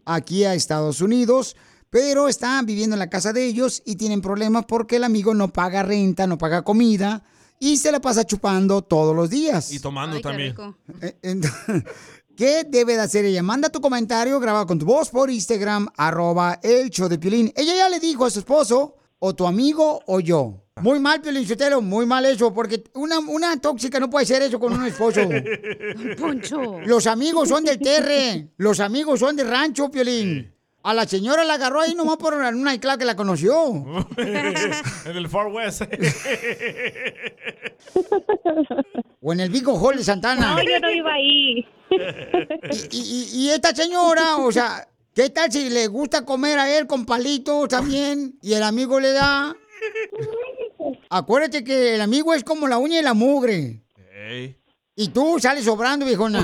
aquí a Estados Unidos, pero están viviendo en la casa de ellos y tienen problemas porque el amigo no paga renta, no paga comida y se la pasa chupando todos los días. Y tomando también. Eh, ent- ¿Qué debe de hacer ella? Manda tu comentario grabado con tu voz por Instagram, arroba el show de Piolín. Ella ya le dijo a su esposo, o tu amigo o yo. Muy mal, Piolín Sotelo, muy mal eso, porque una, una tóxica no puede ser eso con un esposo. Poncho. Los amigos son del terre, los amigos son de rancho, Piolín. A la señora la agarró ahí nomás por una isla que la conoció. en el Far West. O en el Vigo Hall de Santana. No, yo no iba ahí. Y, y- y esta señora, o sea, ¿qué tal si le gusta comer a él con palitos también y el amigo le da? Acuérdate que el amigo es como la uña y la mugre. Ey. Y tú sales sobrando, viejona.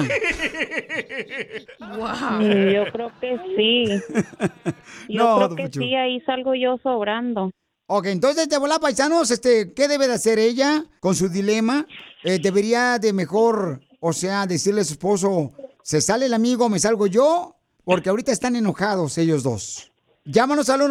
Mm, Yo creo que sí. Yo No, creo que Poncho. sí, ahí salgo yo sobrando. Ok, entonces, de volar, paisanos, este, ¿qué debe de hacer ella con su dilema? Eh, ¿Debería de mejor, o sea, decirle a su esposo, se sale el amigo, me salgo yo? Porque ahorita están enojados ellos dos. Llámanos al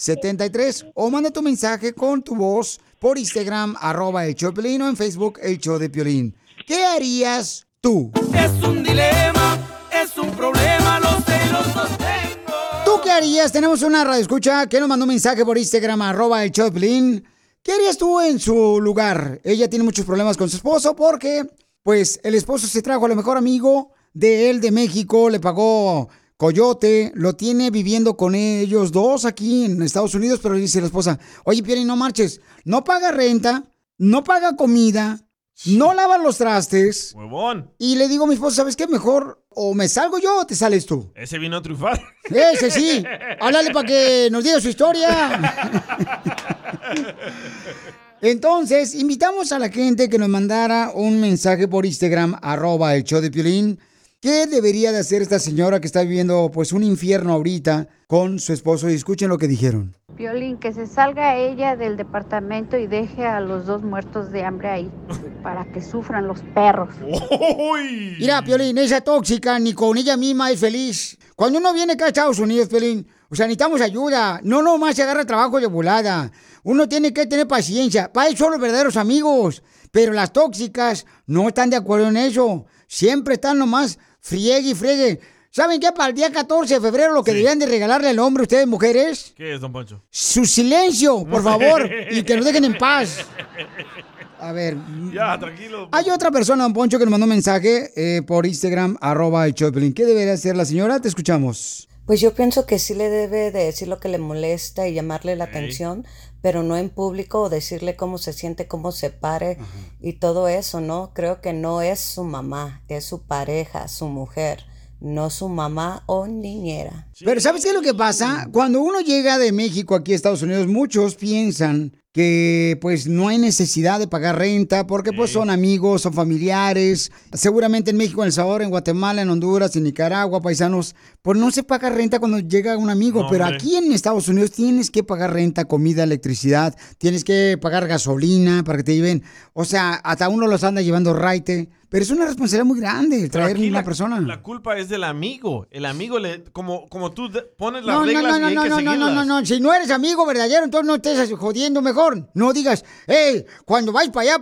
1-855-570-5673 o manda tu mensaje con tu voz por Instagram, arroba el show o en Facebook, el show de Piolín. ¿Qué harías tú? Es un dilema, es un problema, lo sé, lo sostengo. ¿Tú qué harías? Tenemos una radio escucha que nos mandó un mensaje por Instagram, arroba el Choplin. ¿Qué harías tú en su lugar? Ella tiene muchos problemas con su esposo porque, pues, el esposo se trajo a lo mejor amigo de él de México, le pagó coyote, lo tiene viviendo con ellos dos aquí en Estados Unidos, pero dice la esposa, oye, Pieri, no marches, no paga renta, no paga comida, no lava los trastes. Huevón. Y le digo a mi esposa, ¿sabes qué? Mejor o me salgo yo o te sales tú. Ese vino a triunfar. Ese sí. Háblale para que nos diga su historia. Entonces, invitamos a la gente que nos mandara un mensaje por Instagram, arroba el show de Piolín. ¿Qué debería de hacer esta señora que está viviendo pues un infierno ahorita con su esposo? Y escuchen lo que dijeron. Violín, que se salga ella del departamento y deje a los dos muertos de hambre ahí, para que sufran los perros. Mira, Piolín, esa tóxica ni con ella misma es feliz. Cuando uno viene acá a Estados Unidos, Piolín, o sea, necesitamos ayuda. No nomás se agarra trabajo de volada. Uno tiene que tener paciencia. Para eso son los verdaderos amigos. Pero las tóxicas no están de acuerdo en eso. Siempre están nomás friegue y friegue. ¿Saben qué? Para el día 14 de febrero lo que deberían de regalarle al hombre ustedes, mujeres, ¿Qué es, don Poncho? su silencio, por favor, y que nos dejen en paz. A ver. Ya, tranquilo. Hay otra persona, don Poncho, que nos mandó un mensaje eh, por Instagram, arroba el Choplin. ¿Qué debería hacer la señora? Te escuchamos. Pues yo pienso que sí le debe de decir lo que le molesta y llamarle la atención, pero no en público o decirle cómo se siente, cómo se pare y todo eso, ¿no? Creo que no es su mamá, es su pareja, su mujer, no su mamá o niñera. Pero ¿sabes qué es lo que pasa? Cuando uno llega de México aquí a Estados Unidos, muchos piensan que pues no hay necesidad de pagar renta porque pues son amigos, son familiares. Seguramente en México, en El Salvador, en Guatemala, en Honduras, en Nicaragua, paisanos, pues no se paga renta cuando llega un amigo. No, pero hombre. aquí en Estados Unidos tienes que pagar renta, comida, electricidad, tienes que pagar gasolina para que te lleven. O sea, hasta uno los anda llevando raite. Pero es una responsabilidad muy grande traer aquí una la, persona. La culpa es del amigo. El amigo le, como, como tú pones las No, no, reglas no, y no, hay no, que no, no, no, no, no. Si no eres amigo verdadero, entonces no estés jodiendo mejor. No digas, hey, cuando vais para allá,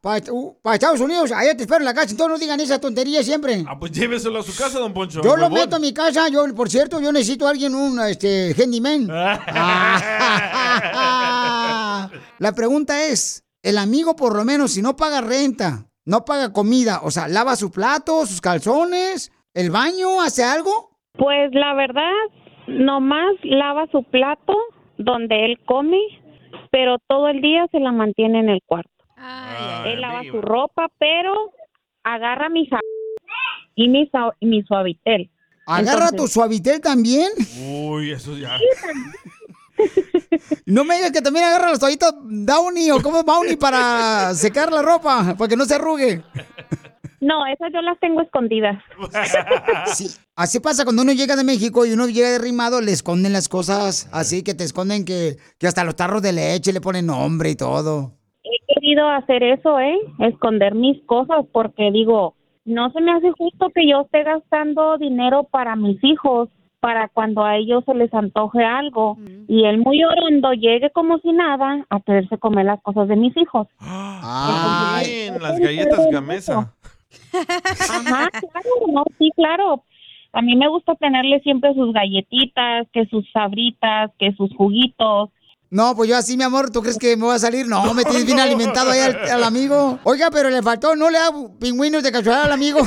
para Estados Unidos, allá te espero en la casa. Entonces no digan esa tontería siempre. Ah, pues lléveselo a su casa, don Poncho. Yo lo meto en mi casa, yo, por cierto, yo necesito a alguien, un este, handyman. Ah. La pregunta es, el amigo por lo menos, si no paga renta, no paga comida, o sea, lava su plato, sus calzones, el baño, hace algo. Pues la verdad, nomás lava su plato donde él come, pero todo el día se la mantiene en el cuarto. él lava su ropa, pero agarra mi ja y mi, sa- y mi suavitel. Agarra Entonces- tu suavitel también. Uy, eso ya. No me digas que también agarra las toallitas Downy o como Bounty para secar la ropa, para que no se arrugue. No, esas yo las tengo escondidas. Sí, así pasa cuando uno llega de México y uno llega derrimado, le esconden las cosas así, que te esconden que, que hasta los tarros de leche le ponen nombre y todo. He querido hacer eso, ¿eh? Esconder mis cosas porque digo, no se me hace justo que yo esté gastando dinero para mis hijos para cuando a ellos se les antoje algo y el muy orondo llegue como si nada a quererse comer las cosas de mis hijos. Bien, las galletas gamesa. Ajá, claro, no, sí, claro. A mí me gusta tenerle siempre sus galletitas, que sus sabritas, que sus juguitos. No, pues yo así, mi amor, ¿tú crees que me voy a salir? No, me tienes bien alimentado ahí al, al amigo. Oiga, pero le faltó, no le hago pingüinos de casualidad al amigo.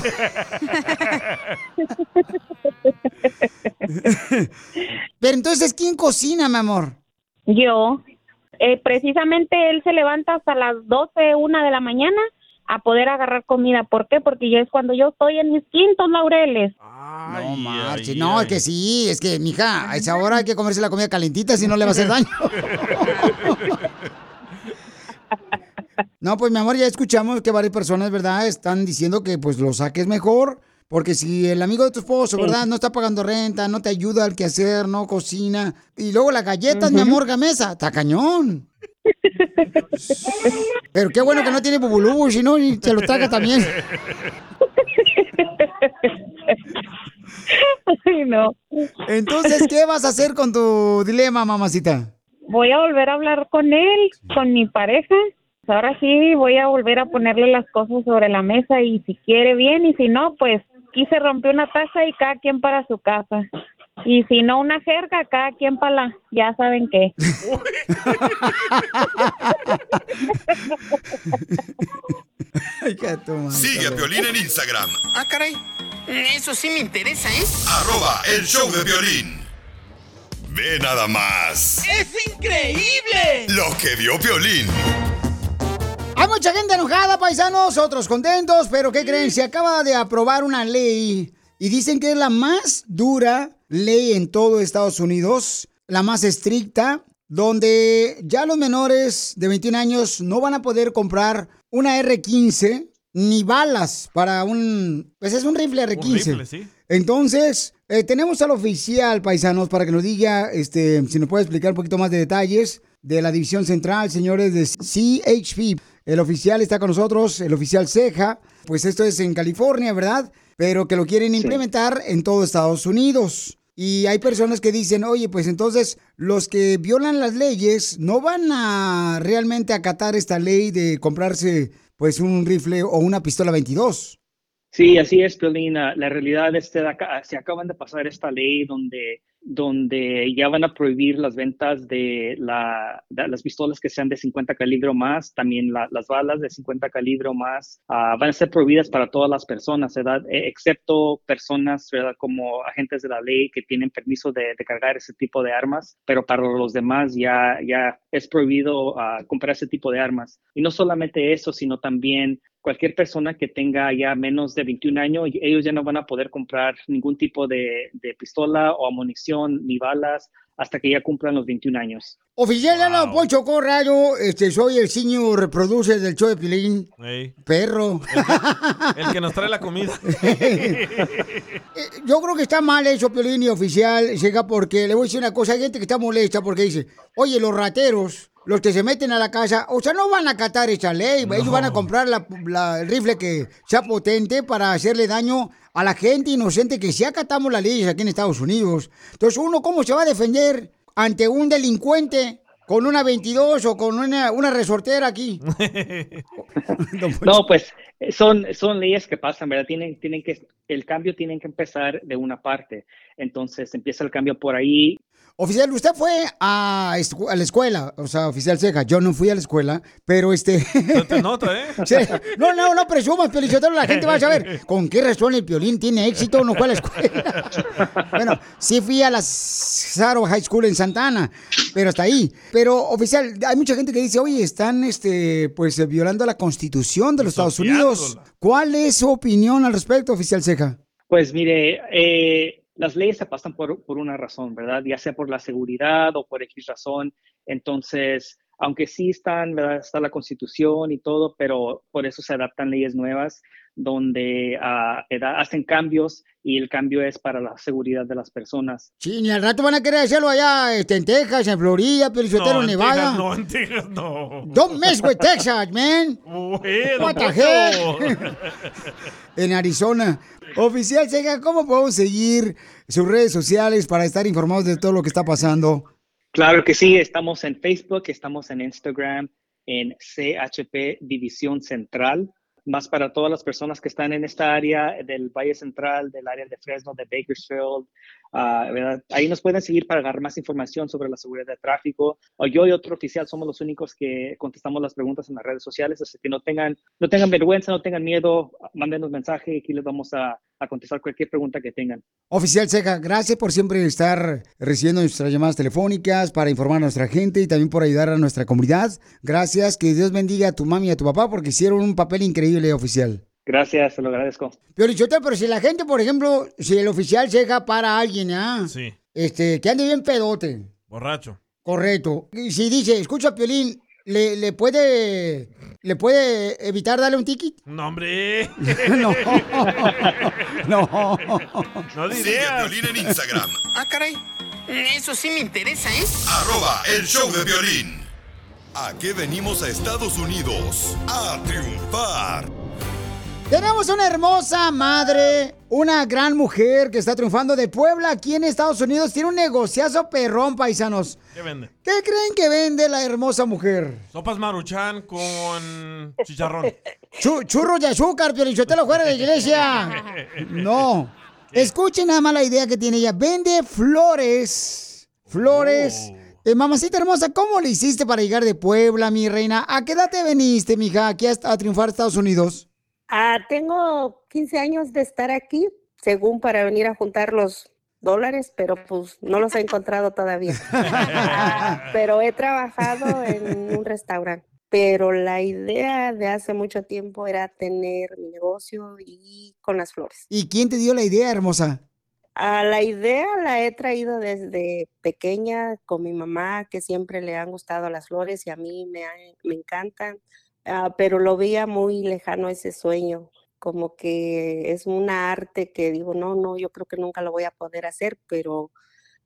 pero entonces, ¿quién cocina, mi amor? Yo. Eh, precisamente él se levanta hasta las 12, una de la mañana a poder agarrar comida. ¿Por qué? Porque ya es cuando yo estoy en mis quintos laureles. no no, es que sí, es que, mija, a esa hora hay que comerse la comida calentita, si no le va a hacer daño. No, pues mi amor, ya escuchamos que varias personas, ¿verdad? Están diciendo que pues lo saques mejor, porque si el amigo de tu esposo, Sí. ¿verdad? No está pagando renta, no te ayuda al quehacer, no cocina. Y luego las galletas, mi amor, gamesa, está cañón. Pero qué bueno que no tiene bubulú, si no, y se lo traga también. Ay, no. Entonces, ¿qué vas a hacer con tu dilema, mamacita? Voy a volver a hablar con él, con mi pareja. Ahora sí voy a volver a ponerle las cosas sobre la mesa y si quiere bien y si no, pues aquí se rompió una taza y cada quien para su casa. Y si no una jerga, cada quien para la, ya saben qué. Sigue a Piolín en Instagram, Ah, caray. Eso sí me interesa, ¿eh? arroba el show de violín. Ve nada más ¡Es increíble! lo que vio Piolín. Hay mucha gente enojada, paisanos, otros contentos, pero ¿qué creen? Se acaba de aprobar una ley y dicen que es la más dura ley en todo Estados Unidos, la más estricta, donde ya los menores de 21 años no van a poder comprar una R15 ni balas para un... Pues es un rifle R15. Un rifle, sí. Entonces, eh, tenemos al oficial, paisanos, para que nos diga, este, si nos puede explicar un poquito más de detalles de la División Central, señores de CHP. El oficial está con nosotros, el oficial Ceja. Pues esto es en California, ¿verdad? Pero que lo quieren implementar en todo Estados Unidos. Y hay personas que dicen, oye, pues entonces los que violan las leyes no van a realmente acatar esta ley de comprarse pues un rifle o una pistola 22. Sí, así es, Piolina. La realidad es que se acaban de pasar esta ley donde, donde ya van a prohibir las ventas de, la, de las pistolas que sean de 50 calibre o más, también la- las balas de 50 calibre o más, ah, van a ser prohibidas para todas las personas, ¿verdad? Eh, excepto personas. Como agentes de la ley que tienen permiso de, de cargar ese tipo de armas, pero para los demás ya, ya es prohibido ah, comprar ese tipo de armas. Y no solamente eso, sino también cualquier persona que tenga ya menos de 21 años, ellos ya no van a poder comprar ningún tipo de, de pistola o munición ni balas hasta que ya cumplan los 21 años. Oficial, wow. Poncho Corrado, este, soy el senior producer del show de Pilín. Perro. el que nos trae la comida. Yo creo que está mal eso, Piolín y oficial, llega porque le voy a decir una cosa, hay gente que está molesta porque dice, oye, los rateros, los que se meten a la casa, o sea, no van a acatar esa ley, ellos van a comprar la- la- el rifle que sea potente para hacerle daño a la gente inocente que si acatamos las leyes aquí en Estados Unidos. Entonces, uno, ¿cómo se va a defender ante un delincuente con una 22 o con una, una resortera aquí? No, pues son, son leyes que pasan, ¿verdad? Tienen, tienen que, el cambio tiene que empezar de una parte. Entonces empieza el cambio por ahí. Oficial, usted fue a, escu- a la escuela, o sea, oficial Ceja. Yo no fui a la escuela, pero este. Se te nota, ¿eh? Sí. No, no, no presumas, Pelichotero, la gente va a saber con qué razón el violín tiene éxito, no fue a la escuela. Bueno, sí fui a la Saro High School en Santana, pero hasta ahí. Pero, oficial, hay mucha gente que dice, oye, están, este, pues, eh, violando la constitución de los Estados Unidos. ¿Cuál es su opinión al respecto, oficial Ceja? Pues mire, eh, las leyes se pasan por, por una razón, ¿verdad? Ya sea por la seguridad o por X razón. Entonces, aunque sí están, ¿verdad? Está la constitución y todo, pero por eso se adaptan leyes nuevas donde ah, hacen cambios y el cambio es para la seguridad de las personas. Sí, ni al rato van a querer hacerlo allá este, en Texas, en Florida, Pelizotero, en Nevada. Texas no, en Texas no. Don't mess with Texas, man. Bueno, What the Poncho. heck? en Arizona. Oficial Sega, ¿cómo podemos seguir sus redes sociales para estar informados de todo lo que está pasando? Claro que sí, estamos en Facebook, estamos en Instagram, en CHP División Central, más para todas las personas que están en esta área del Valle Central, del área de Fresno, de Bakersfield. ¿Verdad? Ahí nos pueden seguir para agarrar más información sobre la seguridad de tráfico. Yo y otro oficial somos los únicos que contestamos las preguntas en las redes sociales, así que no tengan, no tengan vergüenza, no tengan miedo, mándenos mensaje y aquí les vamos a, a contestar cualquier pregunta que tengan. Oficial Seca, gracias por siempre estar recibiendo nuestras llamadas telefónicas para informar a nuestra gente y también por ayudar a nuestra comunidad. Gracias, que Dios bendiga a tu mami y a tu papá porque hicieron un papel increíble, oficial. Gracias, se lo agradezco. Pero, Lichotero, pero si la gente, por ejemplo, si el oficial Seca para alguien, ¿ah? Sí. Este, que ande bien pedote. Borracho. Correcto. Y si dice, escucha, Piolín, ¿le, le puede le puede evitar darle un ticket? No, hombre. no. no. No Sigue a. Piolín en Instagram, Ah, caray. Eso sí me interesa, ¿eh? arroba el show de violín. ¿A qué venimos a Estados Unidos? A triunfar. Tenemos una hermosa madre, una gran mujer que está triunfando de Puebla aquí en Estados Unidos. Tiene un negociazo perrón, paisanos. ¿Qué vende? ¿Qué creen que vende la hermosa mujer? Sopas maruchan con chicharrón. Chu- churros de azúcar, Piolichotelo, fuera de la iglesia. No. Escuchen nada más la idea que tiene ella. Vende flores. Flores. Eh, mamacita hermosa, ¿cómo le hiciste para llegar de Puebla, mi reina? ¿A qué edad te veniste, mija, aquí a, a triunfar a Estados Unidos? Ah, tengo 15 años de estar aquí, según para venir a juntar los dólares, pero pues no los he encontrado todavía. Ah, pero he trabajado en un restaurante. Pero la idea de hace mucho tiempo era tener mi negocio y con las flores. ¿Y quién te dio la idea, hermosa? Ah, la idea la he traído desde pequeña con mi mamá, que siempre le han gustado las flores y a mí me, me encantan, Ah, pero lo veía muy lejano ese sueño, como que es una arte que digo, no, no, yo creo que nunca lo voy a poder hacer, pero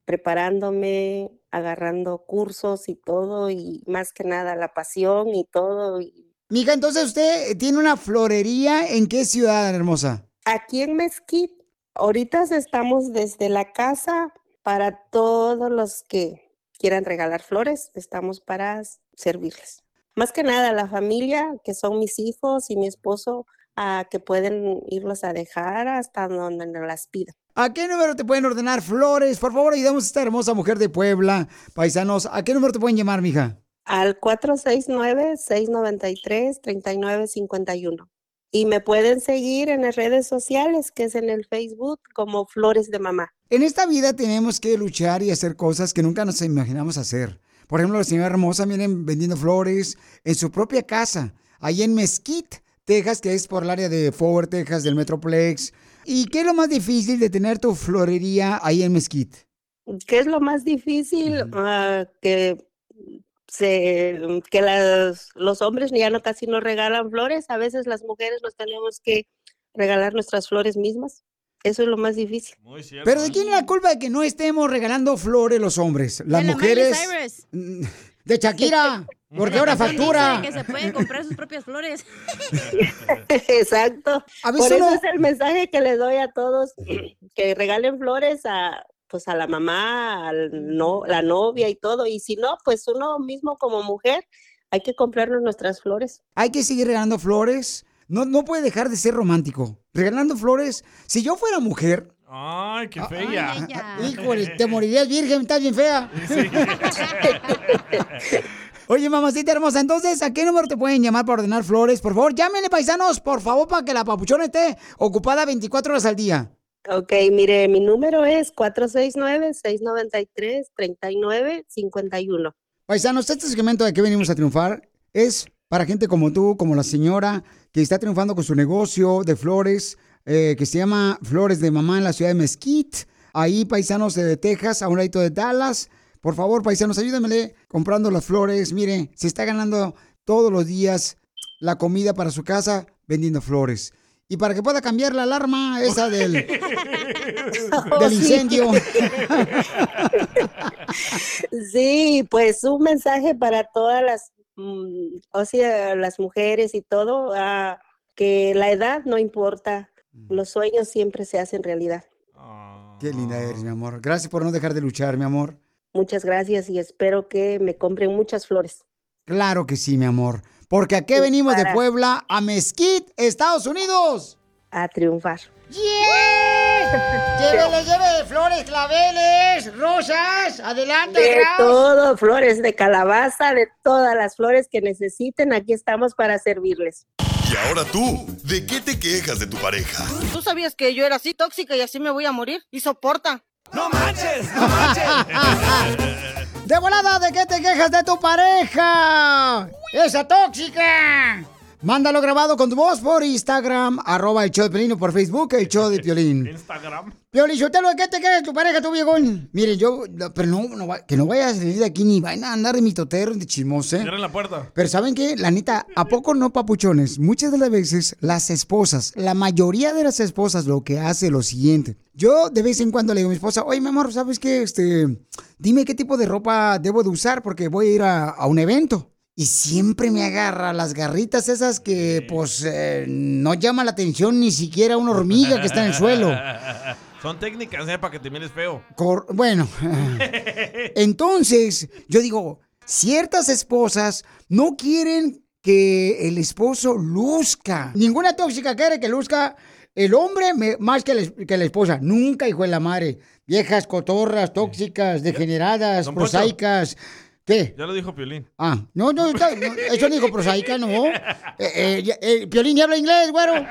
preparándome, agarrando cursos y todo, y más que nada la pasión y todo, y Mija, entonces usted tiene una florería en qué ciudad, hermosa? Aquí en Mesquite, ahorita estamos desde la casa para todos los que quieran regalar flores, estamos para servirles. Más que nada la familia, que son mis hijos y mi esposo, ah, que pueden irlos a dejar hasta donde nos las pidan. ¿A qué número te pueden ordenar flores? Por favor, ayudemos a esta hermosa mujer de Puebla, paisanos. ¿A qué número te pueden llamar, mija? Al 469-693-3951. Y me pueden seguir en las redes sociales, que es en el Facebook como Flores de Mamá. En esta vida tenemos que luchar y hacer cosas que nunca nos imaginamos hacer. Por ejemplo, la señora hermosa vienen vendiendo flores en su propia casa, ahí en Mesquite, Texas, que es por el área de Fort Worth, Texas, del Metroplex. ¿Y qué es lo más difícil de tener tu florería ahí en Mesquite? ¿Qué es lo más difícil? Ah, que se, que las, los hombres ya no casi no regalan flores. A veces las mujeres nos tenemos que regalar nuestras flores mismas. Eso es lo más difícil. Pero ¿de quién es la culpa de que no estemos regalando flores los hombres? Las De mujeres. Mm, De Shakira, porque ahora Dice factura. que se pueden comprar sus propias flores. Exacto. A Por eso es el mensaje que les doy a todos, que regalen flores a pues a la mamá, al no, la novia y todo. Y si no, pues uno mismo como mujer hay que comprarnos nuestras flores. Hay que seguir regalando flores. No, no puede dejar de ser romántico. Regalando flores. Si yo fuera mujer, Ay, qué fea. híjole, te morirías virgen, estás bien fea. Oye, mamacita hermosa, entonces, ¿a qué número te pueden llamar para ordenar flores? Por favor, llámenle, paisanos, por favor, para que la papuchona esté ocupada 24 horas al día. Ok, mire, mi número es 469-693-3951. Paisanos, este segmento de que venimos a triunfar es para gente como tú, como la señora que está triunfando con su negocio de flores, eh, que se llama Flores de Mamá en la ciudad de Mesquite. ahí, paisanos de Texas, a un ladito de Dallas. Por favor, paisanos, ayúdenmele comprando las flores. Mire, se está ganando todos los días la comida para su casa vendiendo flores. Y para que pueda cambiar la alarma esa del, del incendio. Sí, pues un mensaje para todas las, o sea, las mujeres y todo, ah, que la edad no importa, los sueños siempre se hacen realidad. Qué linda eres, mi amor. Gracias por no dejar de luchar, mi amor. Muchas gracias y espero que me compren muchas flores. Claro que sí, mi amor. Porque aquí venimos de Puebla a Mesquite, Estados Unidos. A triunfar. Llévele, llévele flores, claveles, rosas. Adelante, De atrás. todo, flores de calabaza, de todas las flores que necesiten, aquí estamos para servirles. Y ahora tú, ¿de qué te quejas de tu pareja? ¿Tú sabías que yo era así tóxica y así me voy a morir? Y soporta. ¡No manches! De volada, ¿de qué te quejas de tu pareja? ¡Esa tóxica! Mándalo grabado con tu voz por Instagram, arroba el show de Piolín o por Facebook, el show de Piolín. Instagram. Piolín, Sotelo, ¿de qué te quejas de tu pareja, tu viejón? Miren, yo, pero no, no va- que no vayas a salir de aquí ni vayan a andar de mitoteros, de chismos, ¿eh? Cierren la puerta. Pero ¿saben qué? La neta, ¿a poco no, papuchones? Muchas de las veces las esposas, la mayoría de las esposas lo que hace es lo siguiente. Yo de vez en cuando le digo a mi esposa, oye, mi amor, ¿sabes qué? Este, dime qué tipo de ropa debo de usar porque voy a ir a, a un evento. Y siempre me agarra las garritas esas que, pues, eh, no llama la atención ni siquiera una hormiga que está en el suelo. Son técnicas, ¿eh? Para que te mires feo. Cor- bueno, entonces yo digo, ciertas esposas no quieren que el esposo luzca. Ninguna tóxica quiere que luzca el hombre me- más que la, que la esposa. Nunca, hijo de la madre. Viejas cotorras, tóxicas, degeneradas, prosaicas. ¿Qué? Ya lo dijo Piolín. Ah, no, no, está- no, eso no dijo prosaica, no. Eh, eh, eh, Piolín ya habla inglés, güero.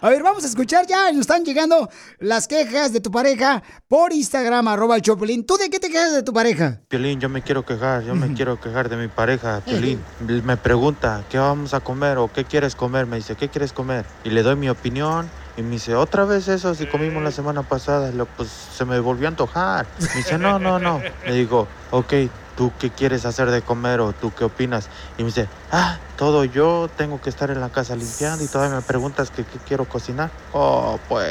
A ver, vamos a escuchar ya. Nos están llegando las quejas de tu pareja por Instagram, arroba el Choplin. ¿Tú de qué te quejas de tu pareja? Piolín, yo me quiero quejar, yo me quiero quejar de mi pareja, Piolín. Me pregunta, ¿qué vamos a comer o qué quieres comer? Me dice, ¿qué quieres comer? Y le doy mi opinión y me dice, ¿otra vez eso si comimos la semana pasada? Le- pues se me volvió a antojar. Me dice, no, no, no. Le digo, ok, ¿tú qué quieres hacer de comer o tú qué opinas? Y me dice, ah, todo yo tengo que estar en la casa limpiando y todavía me preguntas que qué quiero cocinar. Oh, pues,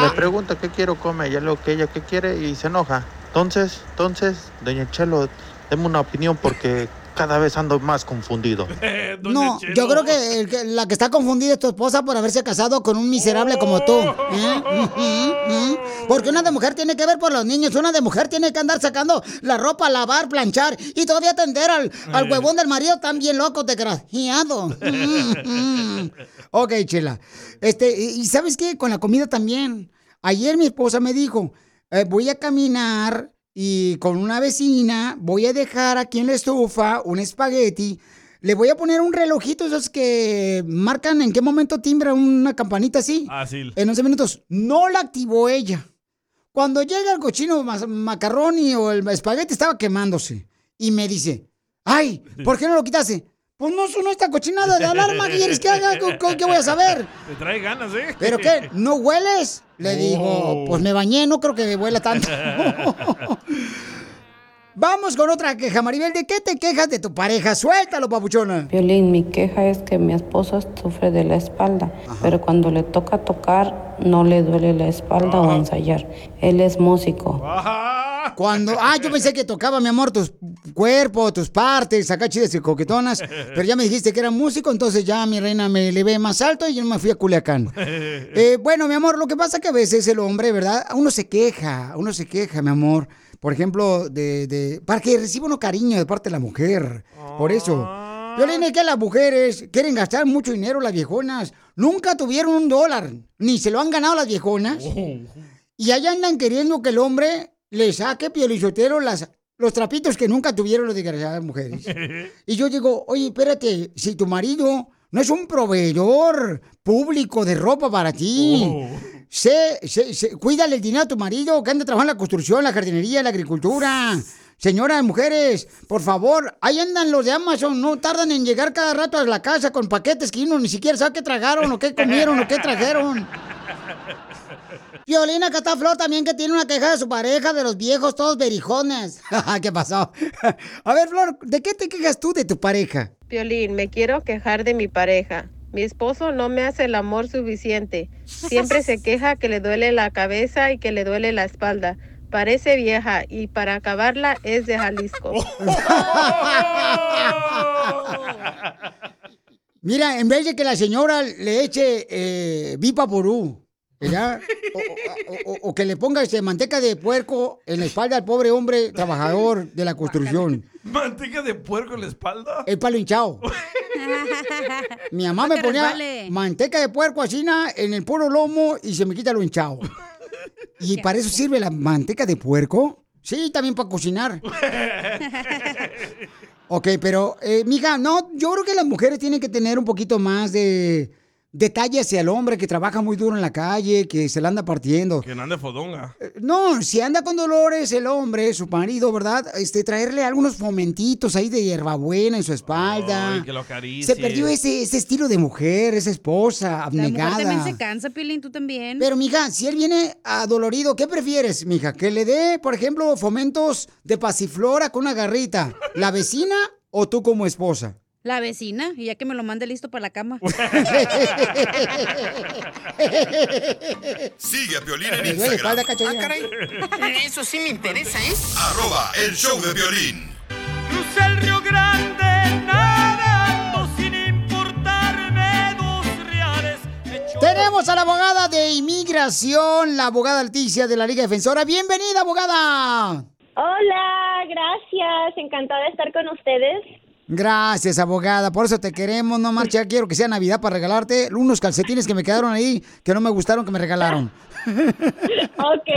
me pregunta qué quiero comer, ya lo que ella qué quiere y se enoja. Entonces, entonces, doña Chelo, deme una opinión porque cada vez ando más confundido. No, yo creo que, el que- la que está confundida es tu esposa por haberse casado con un miserable como tú. ¿eh? Porque una de mujer tiene que ver por los niños, una de mujer tiene que andar sacando la ropa, lavar, planchar y todavía atender al, al huevón del marido tan bien loco, desgraciado. Mm, ok, chela. Este, y y ¿sabes qué? Con la comida también. Ayer mi esposa me dijo, eh, voy a caminar y con una vecina voy a dejar aquí en la estufa un espagueti. Le voy a poner un relojito, esos que marcan en qué momento timbra una campanita así. Fácil. En 11 minutos. No la activó ella. Cuando llega el cochino ma- macarroni o el espagueti estaba quemándose. Y me dice, ay, ¿por qué no lo quitaste? Pues no sonó esta cochinada de alarma. ¿Qué quieres que haga? ¿Qué- ¿Qué voy a saber? Te trae ganas, ¿eh? ¿Pero qué? ¿No hueles? Le digo, Oh. pues me bañé, no creo que huela tanto. Vamos con otra queja, Maribel. ¿De qué te quejas de tu pareja? Suéltalo, papuchona. Violín, mi queja es que mi esposo sufre de la espalda, pero cuando le toca tocar no le duele la espalda o ensayar. Él es músico. Cuando, ah, yo pensé que tocaba, mi amor, tu cuerpo, tus partes, acá chidas y coquetonas, pero ya me dijiste que era músico, entonces ya mi reina me elevé más alto y yo me fui a Culiacán. Eh, bueno, mi amor, lo que pasa que a veces el hombre, ¿verdad? Uno se queja, uno se queja, mi amor. Por ejemplo, de, de para que reciba uno cariño de parte de la mujer. Por eso. Violín, es que las mujeres quieren gastar mucho dinero, las viejonas. Nunca tuvieron un dólar, ni se lo han ganado las viejonas. Y allá andan queriendo que el hombre le saque piolizotero las los trapitos que nunca tuvieron las desgraciadas mujeres. Y yo digo, oye, espérate, si tu marido no es un proveedor público de ropa para ti, sé, sé- sé- cuídale el dinero a tu marido que anda trabajando en la construcción, la jardinería, la agricultura. Señoras, mujeres, por favor, ahí andan los de Amazon, no tardan en llegar cada rato a la casa con paquetes que uno ni siquiera sabe qué tragaron o qué comieron o qué trajeron. Violina, acá está Flor también que tiene una queja de su pareja, de los viejos, todos berijones. ¿Qué pasó? A ver, Flor, ¿de qué te quejas tú de tu pareja? Piolín, me quiero quejar de mi pareja. Mi esposo no me hace el amor suficiente. Siempre se queja que le duele la cabeza y que le duele la espalda. Parece vieja y para acabarla es de Jalisco. Mira, en vez de que la señora le eche eh, Vipa Porú, O, o- o- o que le ponga este, manteca de puerco en la espalda al pobre hombre trabajador de la construcción. ¿Manteca de puerco en la espalda? El palo hinchado. Mi mamá me ponía manteca de puerco así na, en el puro lomo y se me quita lo hinchado. ¿Y para eso sirve la manteca de puerco? Sí, también para cocinar. Ok, pero, eh, mija, no, yo creo que las mujeres tienen que tener un poquito más de detalle hacia el hombre que trabaja muy duro en la calle, que se la anda partiendo. Que no ande fodonga. No, si anda con dolores el hombre, su marido, ¿verdad? Este, traerle algunos fomentitos ahí de hierbabuena en su espalda. Ay, que lo acaricie. Se perdió ese, ese estilo de mujer, esa esposa La mujer abnegada. también se cansa, Pilín, tú también. Pero, mija, si él viene adolorido, ¿qué prefieres, mija? ¿Que le dé, por ejemplo, fomentos de pasiflora con una garrita? ¿La vecina o tú como esposa? La vecina, y ya que me lo mande listo para la cama. Sigue a Piolín en espalda, Instagram. Ah, Eso sí me interesa, ¿eh? Arroba el show de violín. Crucé el Río Grande nadando sin importarme dos reales. Tenemos a la abogada de inmigración, la abogada Alticia de la Liga Defensora. Bienvenida, abogada. Hola, gracias. Encantada de estar con ustedes. Gracias, abogada. Por eso te queremos. No marcha. Quiero que sea Navidad para regalarte unos calcetines que me quedaron ahí, que no me gustaron, que me regalaron. Ok,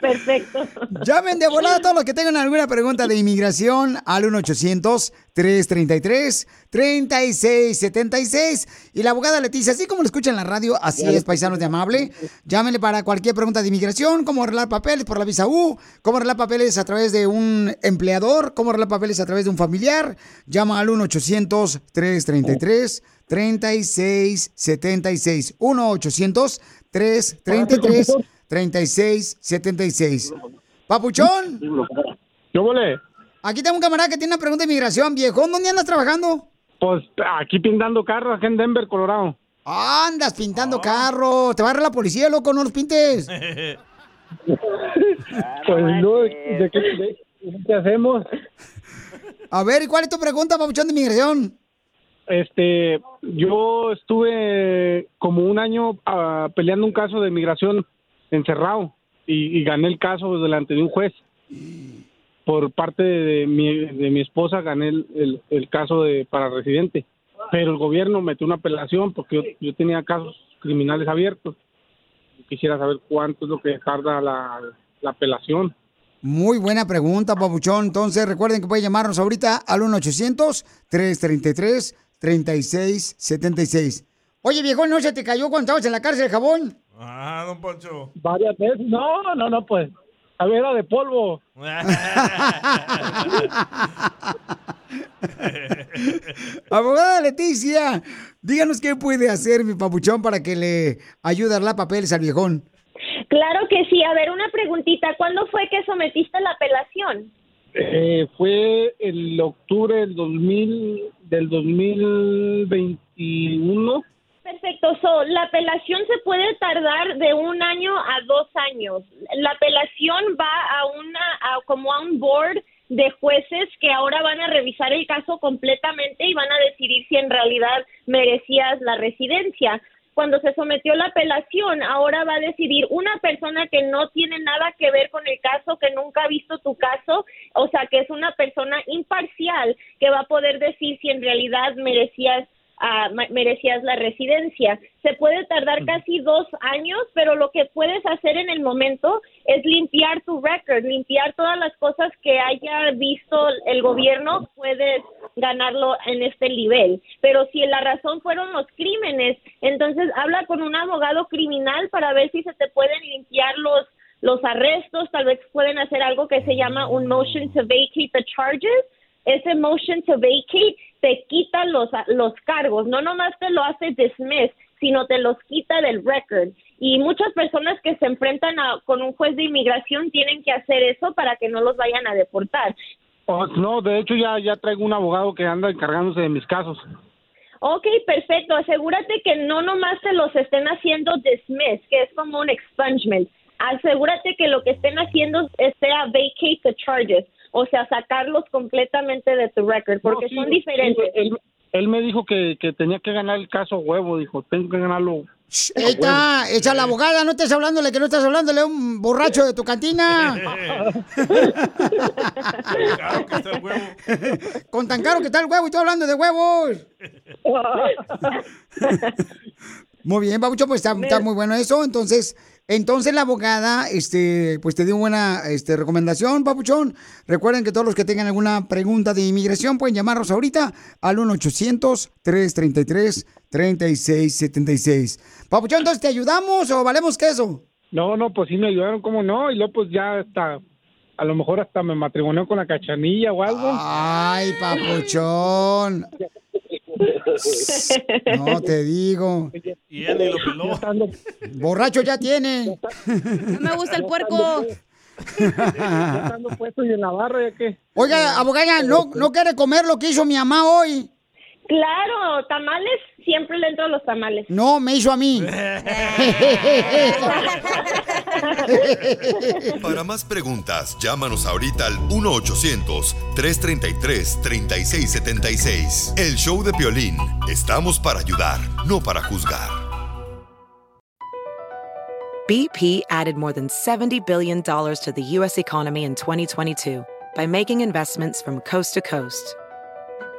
perfecto. Llamen de volada a todos los que tengan alguna pregunta de inmigración al 1-800-333-3676. Y la abogada Leticia, así como lo escuchan en la radio, así es, paisanos de amable. Llámenle para cualquier pregunta de inmigración, cómo arreglar papeles por la visa U, cómo arreglar papeles a través de un empleador, cómo arreglar papeles a través de un familiar. Llama al 1-800-333. 3676 1-800-333-3676 Papuchón. ¿Yo volé? Aquí tengo un camarada que tiene una pregunta de inmigración, viejo. ¿Dónde andas trabajando? Pues aquí pintando carros, aquí en Denver, Colorado. Andas pintando carros. Te va a agarrar la policía, loco, no los pintes. Pues no, ¿de qué, de- qué hacemos? A ver, ¿y cuál es tu pregunta, Papuchón de inmigración? Este, yo estuve como un año ah, peleando un caso de migración encerrado y, gané el caso delante de un juez. Por parte de mi, de mi esposa gané el, el- caso de para residente, pero el gobierno metió una apelación porque yo, tenía casos criminales abiertos. Quisiera saber cuánto es lo que tarda la, la apelación. Muy buena pregunta, Papuchón. Entonces, recuerden que pueden llamarnos ahorita al 1-800-333-3676. Oye, viejo, ¿no se te cayó cuando estabas en la cárcel el jabón? Ah, don Poncho. Varias veces. No, no, no, pues. A ver, era de polvo. Abogada Leticia, díganos qué puede hacer mi papuchón para que le ayude a darle papeles al viejón. Claro que sí. A ver, una preguntita. ¿Cuándo fue que sometiste la apelación? Eh, fue el octubre del 2000, del 2021. Perfecto. So, la apelación se puede tardar de un año a dos años. La apelación va a una, a, como a un board de jueces que ahora van a revisar el caso completamente y van a decidir si en realidad merecías la residencia. Cuando se sometió la apelación, ahora va a decidir una persona que no tiene nada que ver con el caso, que nunca ha visto tu caso, o sea, que es una persona imparcial que va a poder decir si en realidad merecías ma- merecías la residencia. Se puede tardar casi dos años, pero lo que puedes hacer en el momento es limpiar tu record, limpiar todas las cosas que haya visto el gobierno, puedes ganarlo en este nivel. Pero si la razón fueron los crímenes, entonces habla con un abogado criminal para ver si se te pueden limpiar los los arrestos, tal vez pueden hacer algo que se llama un motion to vacate the charges ese motion to vacate te quita los, los cargos, no nomás te lo hace dismiss, sino te los quita del record. Y muchas personas que se enfrentan a- con un juez de inmigración tienen que hacer eso para que no los vayan a deportar. Oh, no, de hecho ya, ya traigo un abogado que anda encargándose de mis casos. Ok, perfecto. Asegúrate que no nomás te los estén haciendo dismiss, que es como un expungement. Asegúrate que lo que estén haciendo sea vacate the charges, o sea, sacarlos completamente de tu record, porque No, sí, son sí, diferentes. él, él me dijo que, que tenía que ganar el caso a huevo, dijo, tengo que ganarlo. Ahí está, echa la abogada, no estés hablándole que no estás hablándole a un borracho de tu cantina. Con tan caro que está el huevo y tú hablando de huevos. Muy bien, Babucho, pues está, está muy bueno eso. Entonces, entonces la abogada, este, pues te dio buena este, recomendación, Papuchón. Recuerden que todos los que tengan alguna pregunta de inmigración pueden llamarnos ahorita al 1-800-333-3676. Papuchón, entonces, ¿te ayudamos o valemos queso? No, no, pues sí me ayudaron, cómo no, y luego pues ya hasta, a lo mejor hasta me matrimonió con la cachanilla o algo. Ay, papuchón. No te digo. Y él ni lo peló. Borracho ya tiene. No me gusta el puerco. Estando puesto y en la barra, ¿ya qué? Oiga, abogada, ¿no, ¿no quiere comer lo que hizo mi mamá hoy? Claro, tamales, siempre le entro a los tamales. No, me hizo a mí. Para más preguntas, llámanos ahorita al 1-800-333-3676. El show de Piolín. Estamos para ayudar, no para juzgar. BP added more than $70 billion to the U.S. economy in 2022 by making investments from coast to coast.